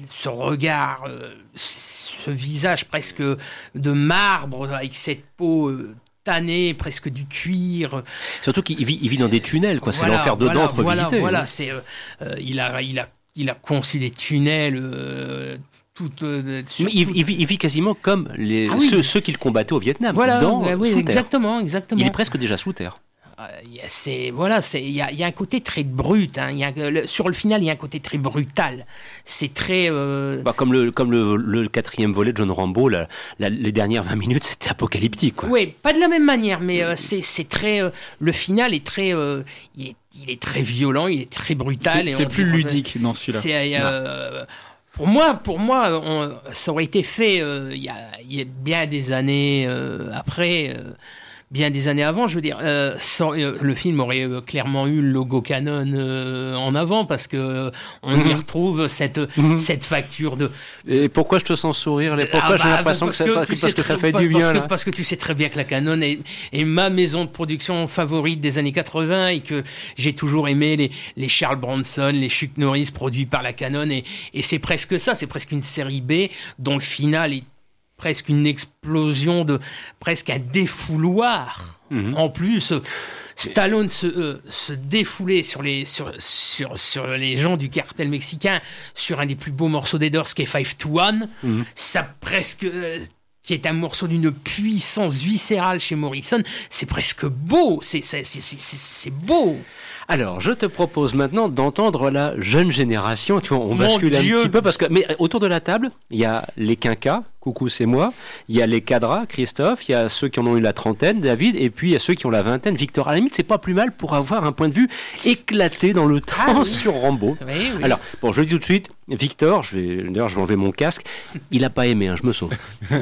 ce regard, euh, ce visage presque de marbre avec cette peau euh, tannée, presque du cuir. Surtout qu'il vit, il vit dans des tunnels, quoi. c'est l'enfer dedans voilà, Voilà, voilà c'est, euh, il, a, il, a, il a conçu des tunnels. Tout, il, vit, quasiment comme les, ah ceux, qu'il combattait au Vietnam. Voilà, oui, exactement, exactement. Il est presque déjà sous terre. Euh, c'est voilà, c'est il y a, y a, un côté très brut. Hein, y a, sur le final, il y a un côté très brutal. C'est très euh, bah, comme le comme le, le, quatrième volet de John Rambo, la, les dernières 20 minutes, c'était apocalyptique. Quoi. Oui, pas de la même manière, mais euh, c'est très le final est très il est, il, est, très violent, il est très brutal. C'est plus ludique dans celui-là. Pour moi, pour moi ça aurait été fait il y, a, bien des années après bien des années avant. Je veux dire, euh, euh, le film aurait euh, clairement eu le logo Canon en avant parce que on y mhm. retrouve cette mhm. cette facture de, Et pourquoi je te sens sourire les Pourquoi ah j'ai bah, l'impression que, parce que, ça fait du bien parce que, parce que tu sais très bien que la Canon est, est, ma maison de production favorite des années 80 et que j'ai toujours aimé les, les Charles Bronson, les Chuck Norris produits par la Canon et, et c'est presque ça, c'est presque une série B dont le final est presque une explosion de presque un défouloir. Mhm. En plus, Stallone se, euh, se défoulait sur les, sur, sur, sur, les gens du cartel mexicain sur un des plus beaux morceaux des Doors qui est Five to One. Mhm. Ça presque. Euh, qui est un morceau d'une puissance viscérale chez Morrison, c'est presque beau, c'est beau. Alors, je te propose maintenant d'entendre la jeune génération. Tu vois, on Mon bascule un petit peu parce que, mais autour de la table, il y a les quinquas, coucou, c'est moi. Il y a les cadras, Christophe. Il y a ceux qui en ont eu la trentaine, David. Et puis il y a ceux qui ont la vingtaine, Victor. À la limite, c'est pas plus mal pour avoir un point de vue éclaté dans le temps Ah oui. sur Rambo. Oui, oui. Alors, bon, je le dis tout de suite, Victor, je vais, d'ailleurs, je vais enlever mon casque. Il a pas aimé, hein, je me sauve.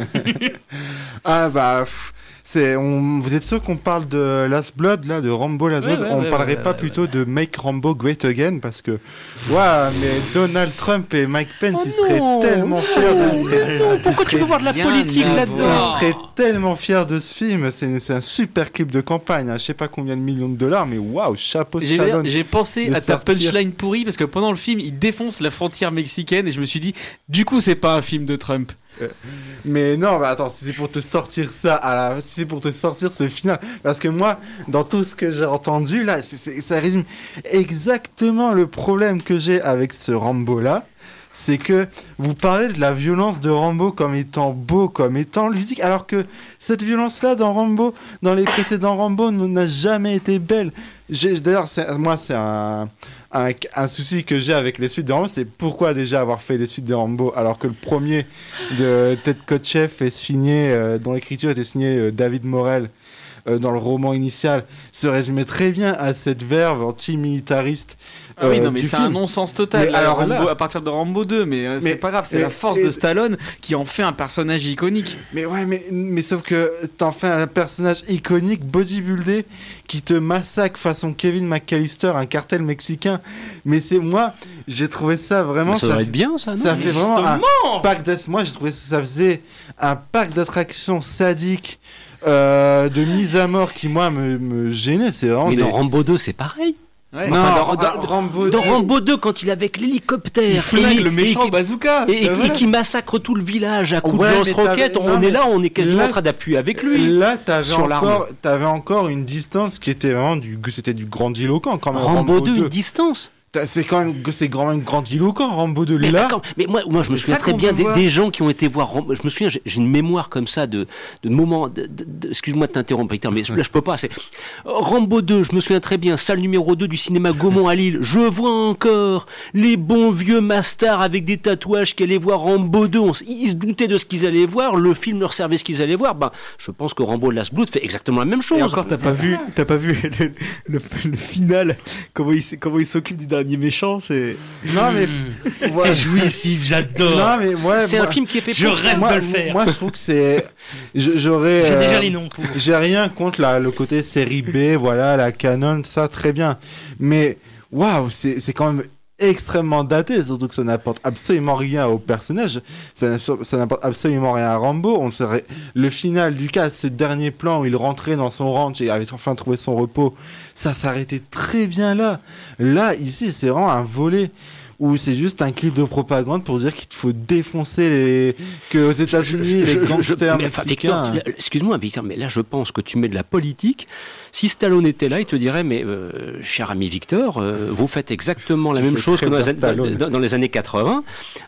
Ah bah, pff, c'est, on, vous êtes sûr qu'on parle de Last Blood là, de Rambo Last Ouais, Blood? ouais, On ouais, parlerait pas plutôt de Make Rambo Great Again parce que, ouais, mais Donald Trump et Mike Pence, Oh ils seraient non. tellement fiers de. Non, pourquoi ils tu veux voir de la politique là-dedans. Ils seraient tellement fiers de ce film. C'est, un super clip de campagne. hein. Je sais pas combien de millions de dollars, mais waouh, chapeau J'ai Stallone. j'ai pensé à ta punchline pourrie parce que pendant le film, il défonce la frontière mexicaine et je me suis dit, du coup, c'est pas un film de Trump. Mais non, bah attends, si c'est pour te sortir ça, à la... si c'est pour te sortir ce final, parce que moi, dans tout ce que j'ai entendu, là, ça résume exactement le problème que j'ai avec ce Rambo-là. C'est que vous parlez de la violence de Rambo comme étant beau, comme étant ludique, alors que cette violence-là dans Rambo, dans les précédents Rambo, n'a jamais été belle. D'ailleurs, moi, c'est un, souci que j'ai avec les suites de Rambo, c'est pourquoi déjà avoir fait des suites de Rambo alors que le premier de Ted Kotcheff est signé, euh, dont l'écriture était signée euh, David Morel euh, dans le roman initial, se résumait très bien à cette verve anti-militariste. Ah oui, euh, non, mais c'est un non-sens total. Mais alors Rambo- là- à partir de Rambo 2, mais, euh, Mais- c'est pas grave, c'est la force et- de Stallone qui en fait un personnage iconique. Mais ouais, mais, mais sauf que t'en fais un personnage iconique, bodybuildé, qui te massacre façon Kevin McAllister, un cartel mexicain. Mais c'est moi, j'ai trouvé ça vraiment. ça ça devrait fait- être bien, ça, non Ça fait vraiment un parc. Moi, j'ai trouvé que ça faisait un parc d'attractions sadiques, euh, de mise à mort qui, moi, me, me gênait. C'est vraiment. Mais des- dans Rambo 2, c'est pareil. Ouais. Non, Enfin, dans- dans, dans- Rambo. Dans Rambo 2, quand il est avec l'hélicoptère, Il flingue et- le méchant et- bazooka. et, et- voilà. et qui massacre tout le village à coups Ouais, de lance-roquettes, on est là, on est quasiment là- en train d'appuyer avec lui. Là, t'avais encore, t'avais encore une distance qui était vraiment du, c'était du grandiloquent quand même. Rambo 2, une distance. C'est quand même, c'est quand même grandiloquent, Rambo 2 Mais, là. d'accord, mais moi, moi, je me souviens très bien des, gens qui ont été voir Rambo. Je me souviens, j'ai une mémoire comme ça de, de moments. de- de- de- Excuse-moi de t'interrompre, Peter, mais là, je peux pas. C'est Rambo 2, je me souviens très bien, salle numéro 2 du cinéma Gaumont à Lille. Je vois encore les bons vieux mastards avec des tatouages qui allaient voir Rambo 2. On s- ils se doutaient de ce qu'ils allaient voir. Le film leur servait ce qu'ils allaient voir. Ben, je pense que Rambo Last Blood fait exactement la même chose. Et encore, t'as pas vu, t'as pas vu le, le- le final, comment il, comment il s'occupe du dernier méchant, c'est. Non mais, ouais. C'est jouissif, j'adore. non mais ouais, c'est moi- un film qui est fait Je pour rêve moi, de le faire. Moi, je trouve que c'est, je- j'aurais. J'ai euh, déjà les noms pour. J'ai rien contre la, le côté série B, voilà, la canon, ça très bien. Mais waouh, c'est c'est quand même extrêmement daté, surtout que ça n'apporte absolument rien au personnage. Ça, n'a- ça n'apporte absolument rien à Rambo. On serait le final du cas, ce dernier plan où il rentrait dans son ranch et avait enfin trouvé son repos, ça s'arrêtait très bien là. Là, ici, c'est vraiment un volet où c'est juste un clip de propagande pour dire qu'il te faut défoncer les que aux États-Unis les gangsters mexicains. Excuse-moi, Victor, mais là, je pense que tu mets de la politique. Si Stallone était là, il te dirait, mais euh, cher ami Victor, euh, vous faites exactement la même chose que dans dans- dans les années 80.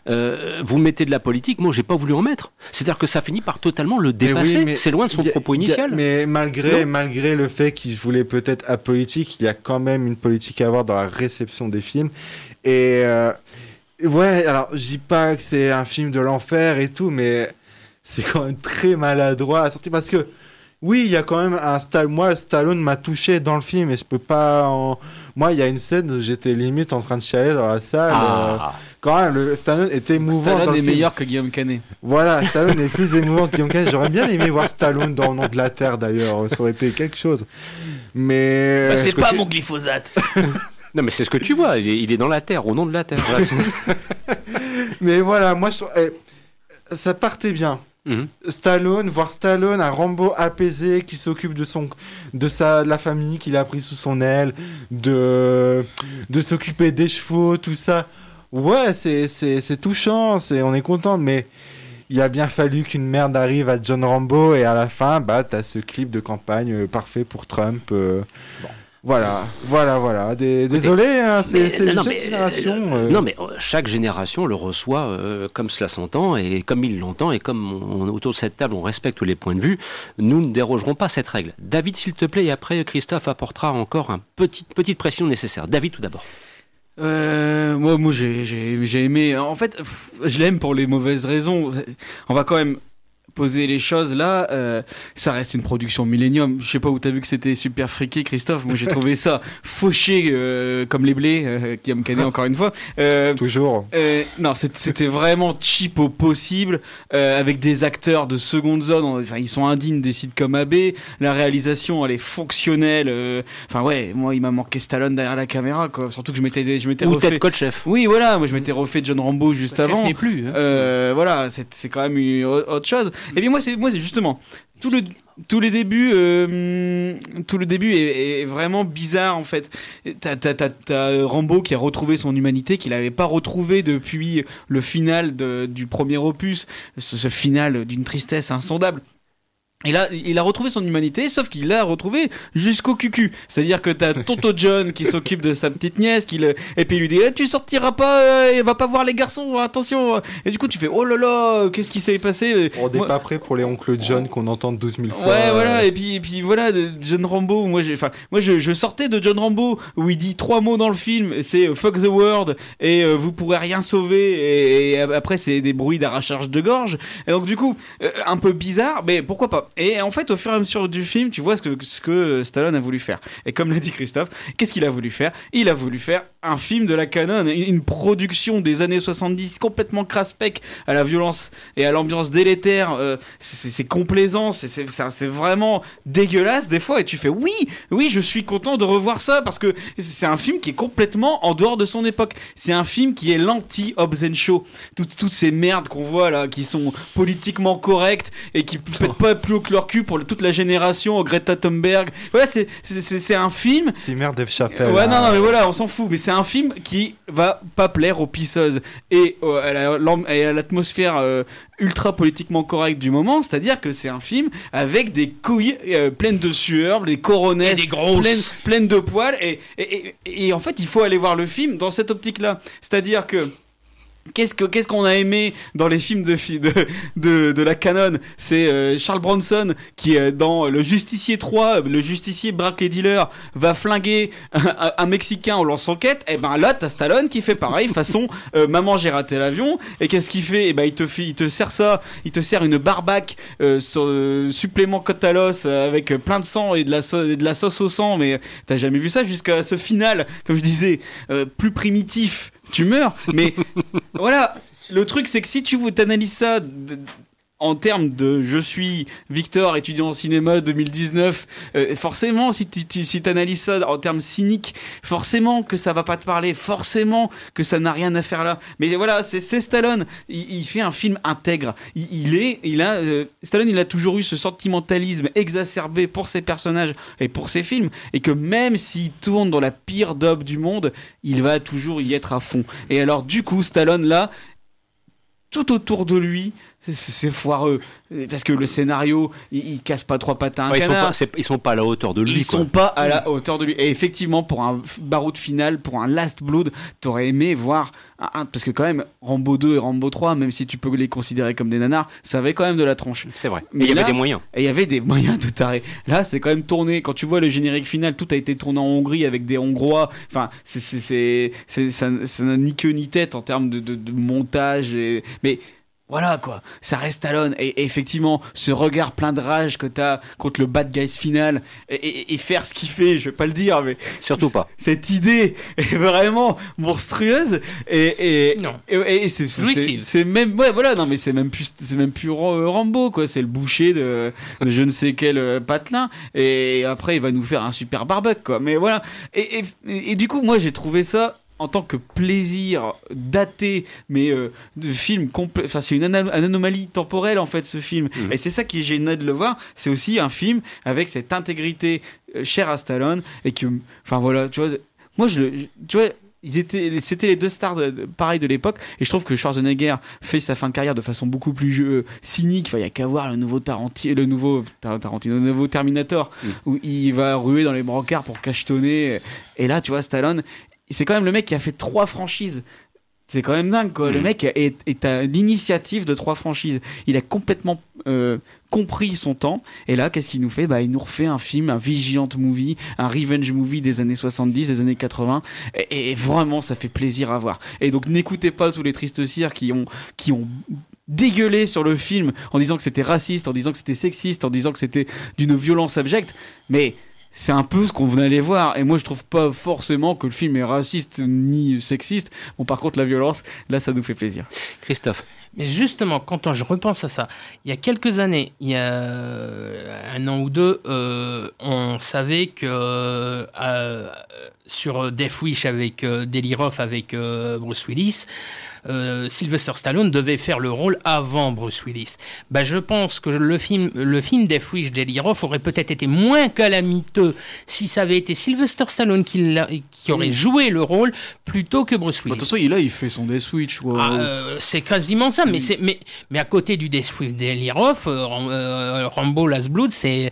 Euh, vous mettez de la politique. Moi, j'ai pas voulu en mettre. C'est-à-dire que ça finit par totalement le oui, dépasser. mais C'est loin de son a- propos a- initial. mais malgré, Non. malgré le fait qu'il voulait peut-être apolitique, il y a quand même une politique à avoir dans la réception des films. Et ouais, alors je dis pas que c'est un film de l'enfer et tout, mais c'est quand même très maladroit à sortir parce que. Oui, il y a quand même un Stallone. Moi, Stallone m'a touché dans le film et je peux pas. En... Moi, il y a une scène où j'étais limite en train de chialer dans la salle. euh, Ah. Quand même, le Stallone était émouvant dans Stallone le est film. meilleur que Guillaume Canet. Voilà, Stallone est plus émouvant que Guillaume Canet. J'aurais bien aimé voir Stallone dans Le nom de la Terre d'ailleurs, ça aurait été quelque chose. Mais Ça, c'est pas tu- mon glyphosate. Non, mais c'est ce que tu vois. Il est, il est dans la terre, au nom de la terre. Voilà, mais voilà, moi je eh, ça partait bien. Mhm. Stallone, voir Stallone, un Rambo apaisé qui s'occupe de son de sa de la famille qu'il a pris sous son aile, de de s'occuper des chevaux, tout ça. Ouais, c'est c'est touchant, c'est on est content mais il a bien fallu qu'une merde arrive à John Rambo et à la fin bah t'as ce clip de campagne euh, parfait pour Trump. euh, Voilà, voilà, voilà. Des- désolé, hein, c'est mais, génération. euh, euh, Non, mais euh, chaque génération le reçoit euh, comme cela s'entend et comme il l'entend et comme on- autour de cette table on respecte les points de vue, nous ne dérogerons pas cette règle. David, s'il te plaît, et après Christophe apportera encore une petite, petite pression nécessaire. David, tout d'abord. Euh, moi, moi j'ai, aimé. En fait, pff, je l'aime pour les mauvaises raisons. On va quand même poser les choses là. euh, ça reste une production Millennium. Je sais pas où t'as vu que c'était super friqué, Christophe. Moi, j'ai trouvé ça fauché euh, comme les blés, euh, qui me canner encore une fois. Euh, Toujours. euh, non, c'était vraiment cheap au possible, euh, avec des acteurs de seconde zone. Enfin, ils sont indignes des sitcoms AB. La réalisation, elle est fonctionnelle. euh, Enfin, ouais, moi, il m'a manqué Stallone derrière la caméra, quoi. Surtout que je m'étais, je m'étais Ou refait. Ted Kotcheff. Oui, voilà, moi je m'étais refait John Rambo juste Chef avant. n'est plus. hein. Euh, voilà, c'est c'est quand même une au- autre chose. Et bien moi, c'est moi, c'est justement tout le les débuts, euh, tout le début est, vraiment bizarre en fait. T'as t'as Rambo qui a retrouvé son humanité qu'il n'avait pas retrouvé depuis le final de- du premier opus, ce, ce final d'une tristesse insondable. Et là, il a retrouvé son humanité, sauf qu'il l'a retrouvé jusqu'au cucu. C'est-à-dire que t'as Tonto John qui s'occupe de sa petite nièce, qui le... et puis il lui dit Eh, Tu sortiras pas, euh, va pas voir les garçons, attention. Et du coup, tu fais Oh là là, qu'est-ce qui s'est passé? On n'est Moi- pas prêt pour les oncles John qu'on entend 12 000 fois. Ouais, voilà, et puis, et puis voilà, John Rambo, moi, j'ai, enfin, moi je, je sortais de John Rambo où il dit trois mots dans le film, c'est euh, fuck the world et euh, vous pourrez rien sauver, et, et après c'est des bruits d'arrachage de gorge, et donc du coup, euh, un peu bizarre, mais pourquoi pas? Et en fait, au fur et à mesure du film, tu vois ce que, ce que Stallone a voulu faire. Et comme l'a dit Christophe, qu'est-ce qu'il a voulu faire? Il a voulu faire un film de la canon, une, production des années 70 complètement craspec à la violence et à l'ambiance délétère, euh, c'est- complaisant, c'est- vraiment dégueulasse des fois, et tu fais oui, oui, je suis content de revoir ça parce que c'est un film qui est complètement en dehors de son époque. C'est un film qui est l'anti-Hobbs and Shaw. Toutes, toutes ces merdes qu'on voit là, qui sont politiquement correctes et qui pètent pas plus que leur cul pour toute la génération Greta Thunberg. Voilà, c'est- c'est c'est- c'est un film C'est merde Dave Chappelle. Ouais, hein. non, non, mais voilà, on s'en fout. Mais c'est un film qui va pas plaire aux pisseuses et euh, à la- l'am- et à l'atmosphère euh, ultra politiquement correcte du moment. C'est-à-dire que c'est un film avec des couilles euh, pleines de sueur, des coronesses Et des grosses. pleines, pleines de poils. Et, et, et- et en fait, il faut aller voir le film dans cette optique-là. C'est-à-dire que. Qu'est-ce que- qu'est-ce qu'on a aimé dans les films de, de, de, la canon? C'est euh, Charles Bronson qui, euh, dans Le Justicier 3, le justicier braque les dealers, va flinguer un, Mexicain en lance-enquête. Et ben là, t'as Stallone qui fait pareil, façon euh, Maman, j'ai raté l'avion. Et qu'est-ce qu'il fait? Et ben il te, il te sert ça, il te sert une euh, euh, supplément côte à l'os, euh, avec euh, plein de sang et de, la et de la sauce au sang. Mais t'as jamais vu ça jusqu'à ce final, comme je disais, euh, plus primitif. Tu meurs, mais voilà, le truc c'est que si tu t'analyses ça en termes de je suis Victor, étudiant en cinéma 2019, euh, forcément, si tu si analyses ça en termes cyniques, forcément que ça va pas te parler, forcément que ça n'a rien à faire là. Mais voilà, c'est Stallone, il, fait un film intègre. Il, est, il a, euh, Stallone, il a toujours eu ce sentimentalisme exacerbé pour ses personnages et pour ses films, et que même s'il tourne dans la pire daube du monde, il va toujours y être à fond. Et alors, du coup, Stallone là, tout autour de lui, c'est- foireux. Parce que le scénario, il, il casse pas trois Ouais, ils, sont pas, ils sont pas à la hauteur de lui. Ils quoi. sont pas à la hauteur de lui. Et effectivement, pour un f- baroud final, pour un Last Blood, t'aurais aimé voir. un- parce que, quand même, Rambo 2 et Rambo 3, même si tu peux les considérer comme des nanars, ça avait quand même de la tronche. C'est vrai. Mais il y là- avait des moyens. Et il y avait des moyens de taré. Là, c'est quand même tourné. Quand tu vois le générique final, tout a été tourné en Hongrie avec des Hongrois. Enfin, c'est, ça, ça n'a ni queue ni tête en termes de, de- de montage. et- Mais voilà quoi, ça reste Stallone. Et, et effectivement, ce regard plein de rage que t'as contre le bad guys final et, et- et faire ce qu'il fait, je vais pas le dire, mais Surtout pas. cette idée est vraiment monstrueuse et, et, Non. et, et c'est, même ouais voilà non mais c'est même plus c'est même plus Ra- Rambo quoi c'est le boucher de, de je ne sais quel euh, patelin et après il va nous faire un super barbecue quoi mais voilà et, et, et- et du coup moi j'ai trouvé ça en tant que plaisir daté, mais euh, de film complet. Enfin, c'est une, anomalie temporelle en fait ce film. Mhm. Et c'est ça qui est génial de le voir. C'est aussi un film avec cette intégrité euh, chère à Stallone et que, enfin voilà, tu vois, moi je, tu vois. ils étaient, c'était les deux stars de, de- pareil de l'époque. Et je trouve que Schwarzenegger fait sa fin de carrière de façon beaucoup plus euh, cynique. Enfin, Il y a qu'à voir le nouveau Tarantino, le nouveau Tar- Tarantino, le nouveau Terminator, où il va ruer dans les brancards pour cachetonner. Et là, tu vois, Stallone, c'est quand même le mec qui a fait trois franchises. C'est quand même dingue, quoi. Le mec est, est à l'initiative de trois franchises. Il a complètement euh, compris son temps. Et là, qu'est-ce qu'il nous fait? Bah, Il nous refait un film, un vigilant movie, un revenge movie des années 70, des années 80. Et, et vraiment, ça fait plaisir à voir. Et donc, n'écoutez pas tous les tristes cires qui ont, qui ont dégueulé sur le film en disant que c'était raciste, en disant que c'était sexiste, en disant que c'était d'une violence abjecte. Mais c'est un peu ce qu'on venait aller voir. Et moi, je trouve pas forcément que le film est raciste ni sexiste. Bon, par contre, la violence, là, ça nous fait plaisir. Christophe. Mais justement, quand on- je repense à ça, il y a quelques années, il y a euh, un an ou deux, euh, on savait que euh, euh, sur Death Wish avec euh, Delirov avec euh, Bruce Willis, euh, Sylvester Stallone devait faire le rôle avant Bruce Willis. Bah, je pense que le film, le film Death Wish Delirov aurait peut-être été moins calamiteux si ça avait été Sylvester Stallone qui, qui aurait joué le rôle plutôt que Bruce Bah, Willis. De toute façon, il, là, il fait son Death Switch. quoi. Ah, euh, c'est quasiment ça, mais, c'est, mais, mais à côté du Death euh, Ram- euh, Rambo Last Blood, c'est,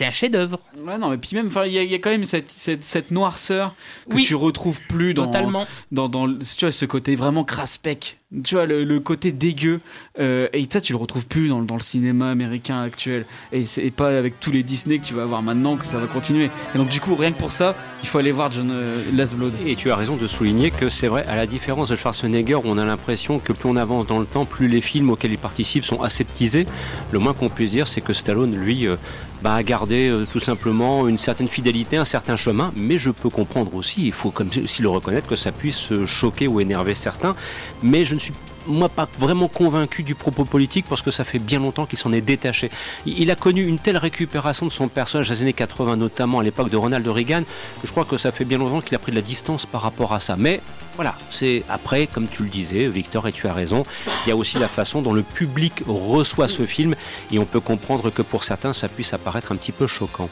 un chef-d'œuvre. Ouais, non, mais puis même, enfin, il y, a- il y a quand même cette, cette, cette noirceur que Oui. tu retrouves plus dans, Totalement. dans, dans, le- tu vois, ce côté vraiment craspec. Tu vois, le, le côté dégueu. euh, et ça, tu le retrouves plus dans, dans le cinéma américain actuel. Et c'est pas avec tous les Disney que tu vas avoir maintenant que ça va continuer. Et donc, du coup, rien que pour ça, il faut aller voir John euh, Last Blood. Et tu as raison de souligner que c'est vrai, à la différence de Schwarzenegger, où on a l'impression que plus on avance dans le temps, plus les films auxquels il participe sont aseptisés. Le moins qu'on puisse dire, c'est que Stallone, lui, euh, bah, a gardé euh, tout simplement une certaine fidélité, un certain chemin. Mais je peux comprendre aussi, il faut comme aussi le reconnaître, que ça puisse euh, choquer ou énerver certains. Mais je ne suis moi pas vraiment convaincu du propos politique parce que ça fait bien longtemps qu'il s'en est détaché. Il a connu une telle récupération de son personnage des années 80, notamment à l'époque de Ronald Reagan, que je crois que ça fait bien longtemps qu'il a pris de la distance par rapport à ça. Mais voilà, c'est après, comme tu le disais, Victor, et tu as raison, il y a aussi la façon dont le public reçoit ce film et on peut comprendre que pour certains, ça puisse apparaître un petit peu choquant.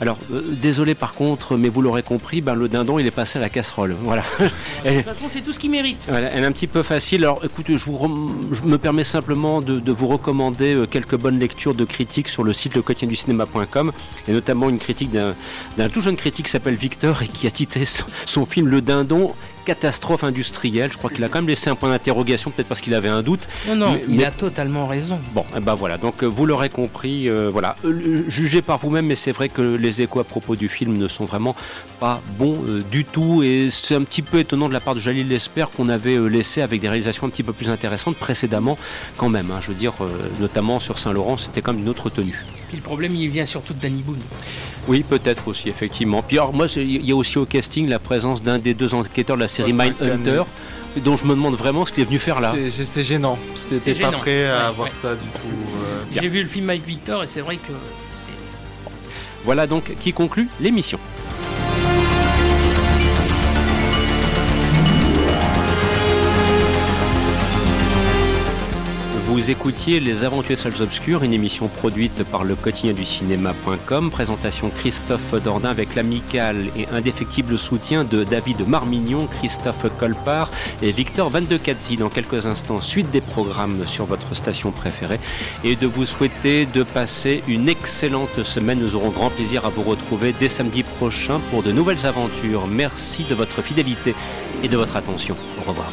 Alors, euh, désolé par contre, mais vous l'aurez compris, ben, le dindon, il est passé à la casserole. Voilà. De toute façon, c'est tout ce qu'il mérite. Voilà, elle est un petit peu facile. Alors écoutez, je, me permets simplement de, vous recommander euh, quelques bonnes lectures de critiques sur le site lequotidienducinéma.com et notamment une critique d'un tout jeune critique qui s'appelle Victor et qui a titré son film Le Dindon catastrophe industrielle. Je crois qu'il a quand même laissé un point d'interrogation, peut-être parce qu'il avait un doute. Non, non, Mais- il mais- a totalement raison. Bon, et ben voilà, donc euh, vous l'aurez compris, euh, voilà, Euh, jugez par vous-même, mais c'est vrai que les échos à propos du film ne sont vraiment pas bons euh, du tout, et c'est un petit peu étonnant de la part de Jalil Lesper qu'on avait euh, laissé avec des réalisations un petit peu plus intéressantes précédemment, quand même, hein, je veux dire, notamment sur Saint-Laurent, c'était quand même une autre tenue. Puis le problème, il vient surtout de Danny Boone. Oui, peut-être aussi, effectivement. Puis alors, moi, il y a aussi au casting la présence d'un des deux enquêteurs de la série Ouais, Mindhunter, dont je me demande vraiment ce qu'il est venu faire là. C'est- C'était gênant. C'était C'est pas gênant. prêt à Ouais, voir ouais. ça du tout. euh. J'ai vu le film avec Victor et c'est vrai que c'est. Voilà donc qui conclut l'émission. Vous écoutiez Les Aventures Salles Obscures, une émission produite par le quotidien du cinéma.com. Présentation Christophe Dordain avec l'amical et indéfectible soutien de David Marmignon, Christophe Colpart et Victor Van de Katzi. Dans quelques instants, suite des programmes sur votre station préférée et de vous souhaiter de passer une excellente semaine. Nous aurons grand plaisir à vous retrouver dès samedi prochain pour de nouvelles aventures. Merci de votre fidélité et de votre attention. Au revoir.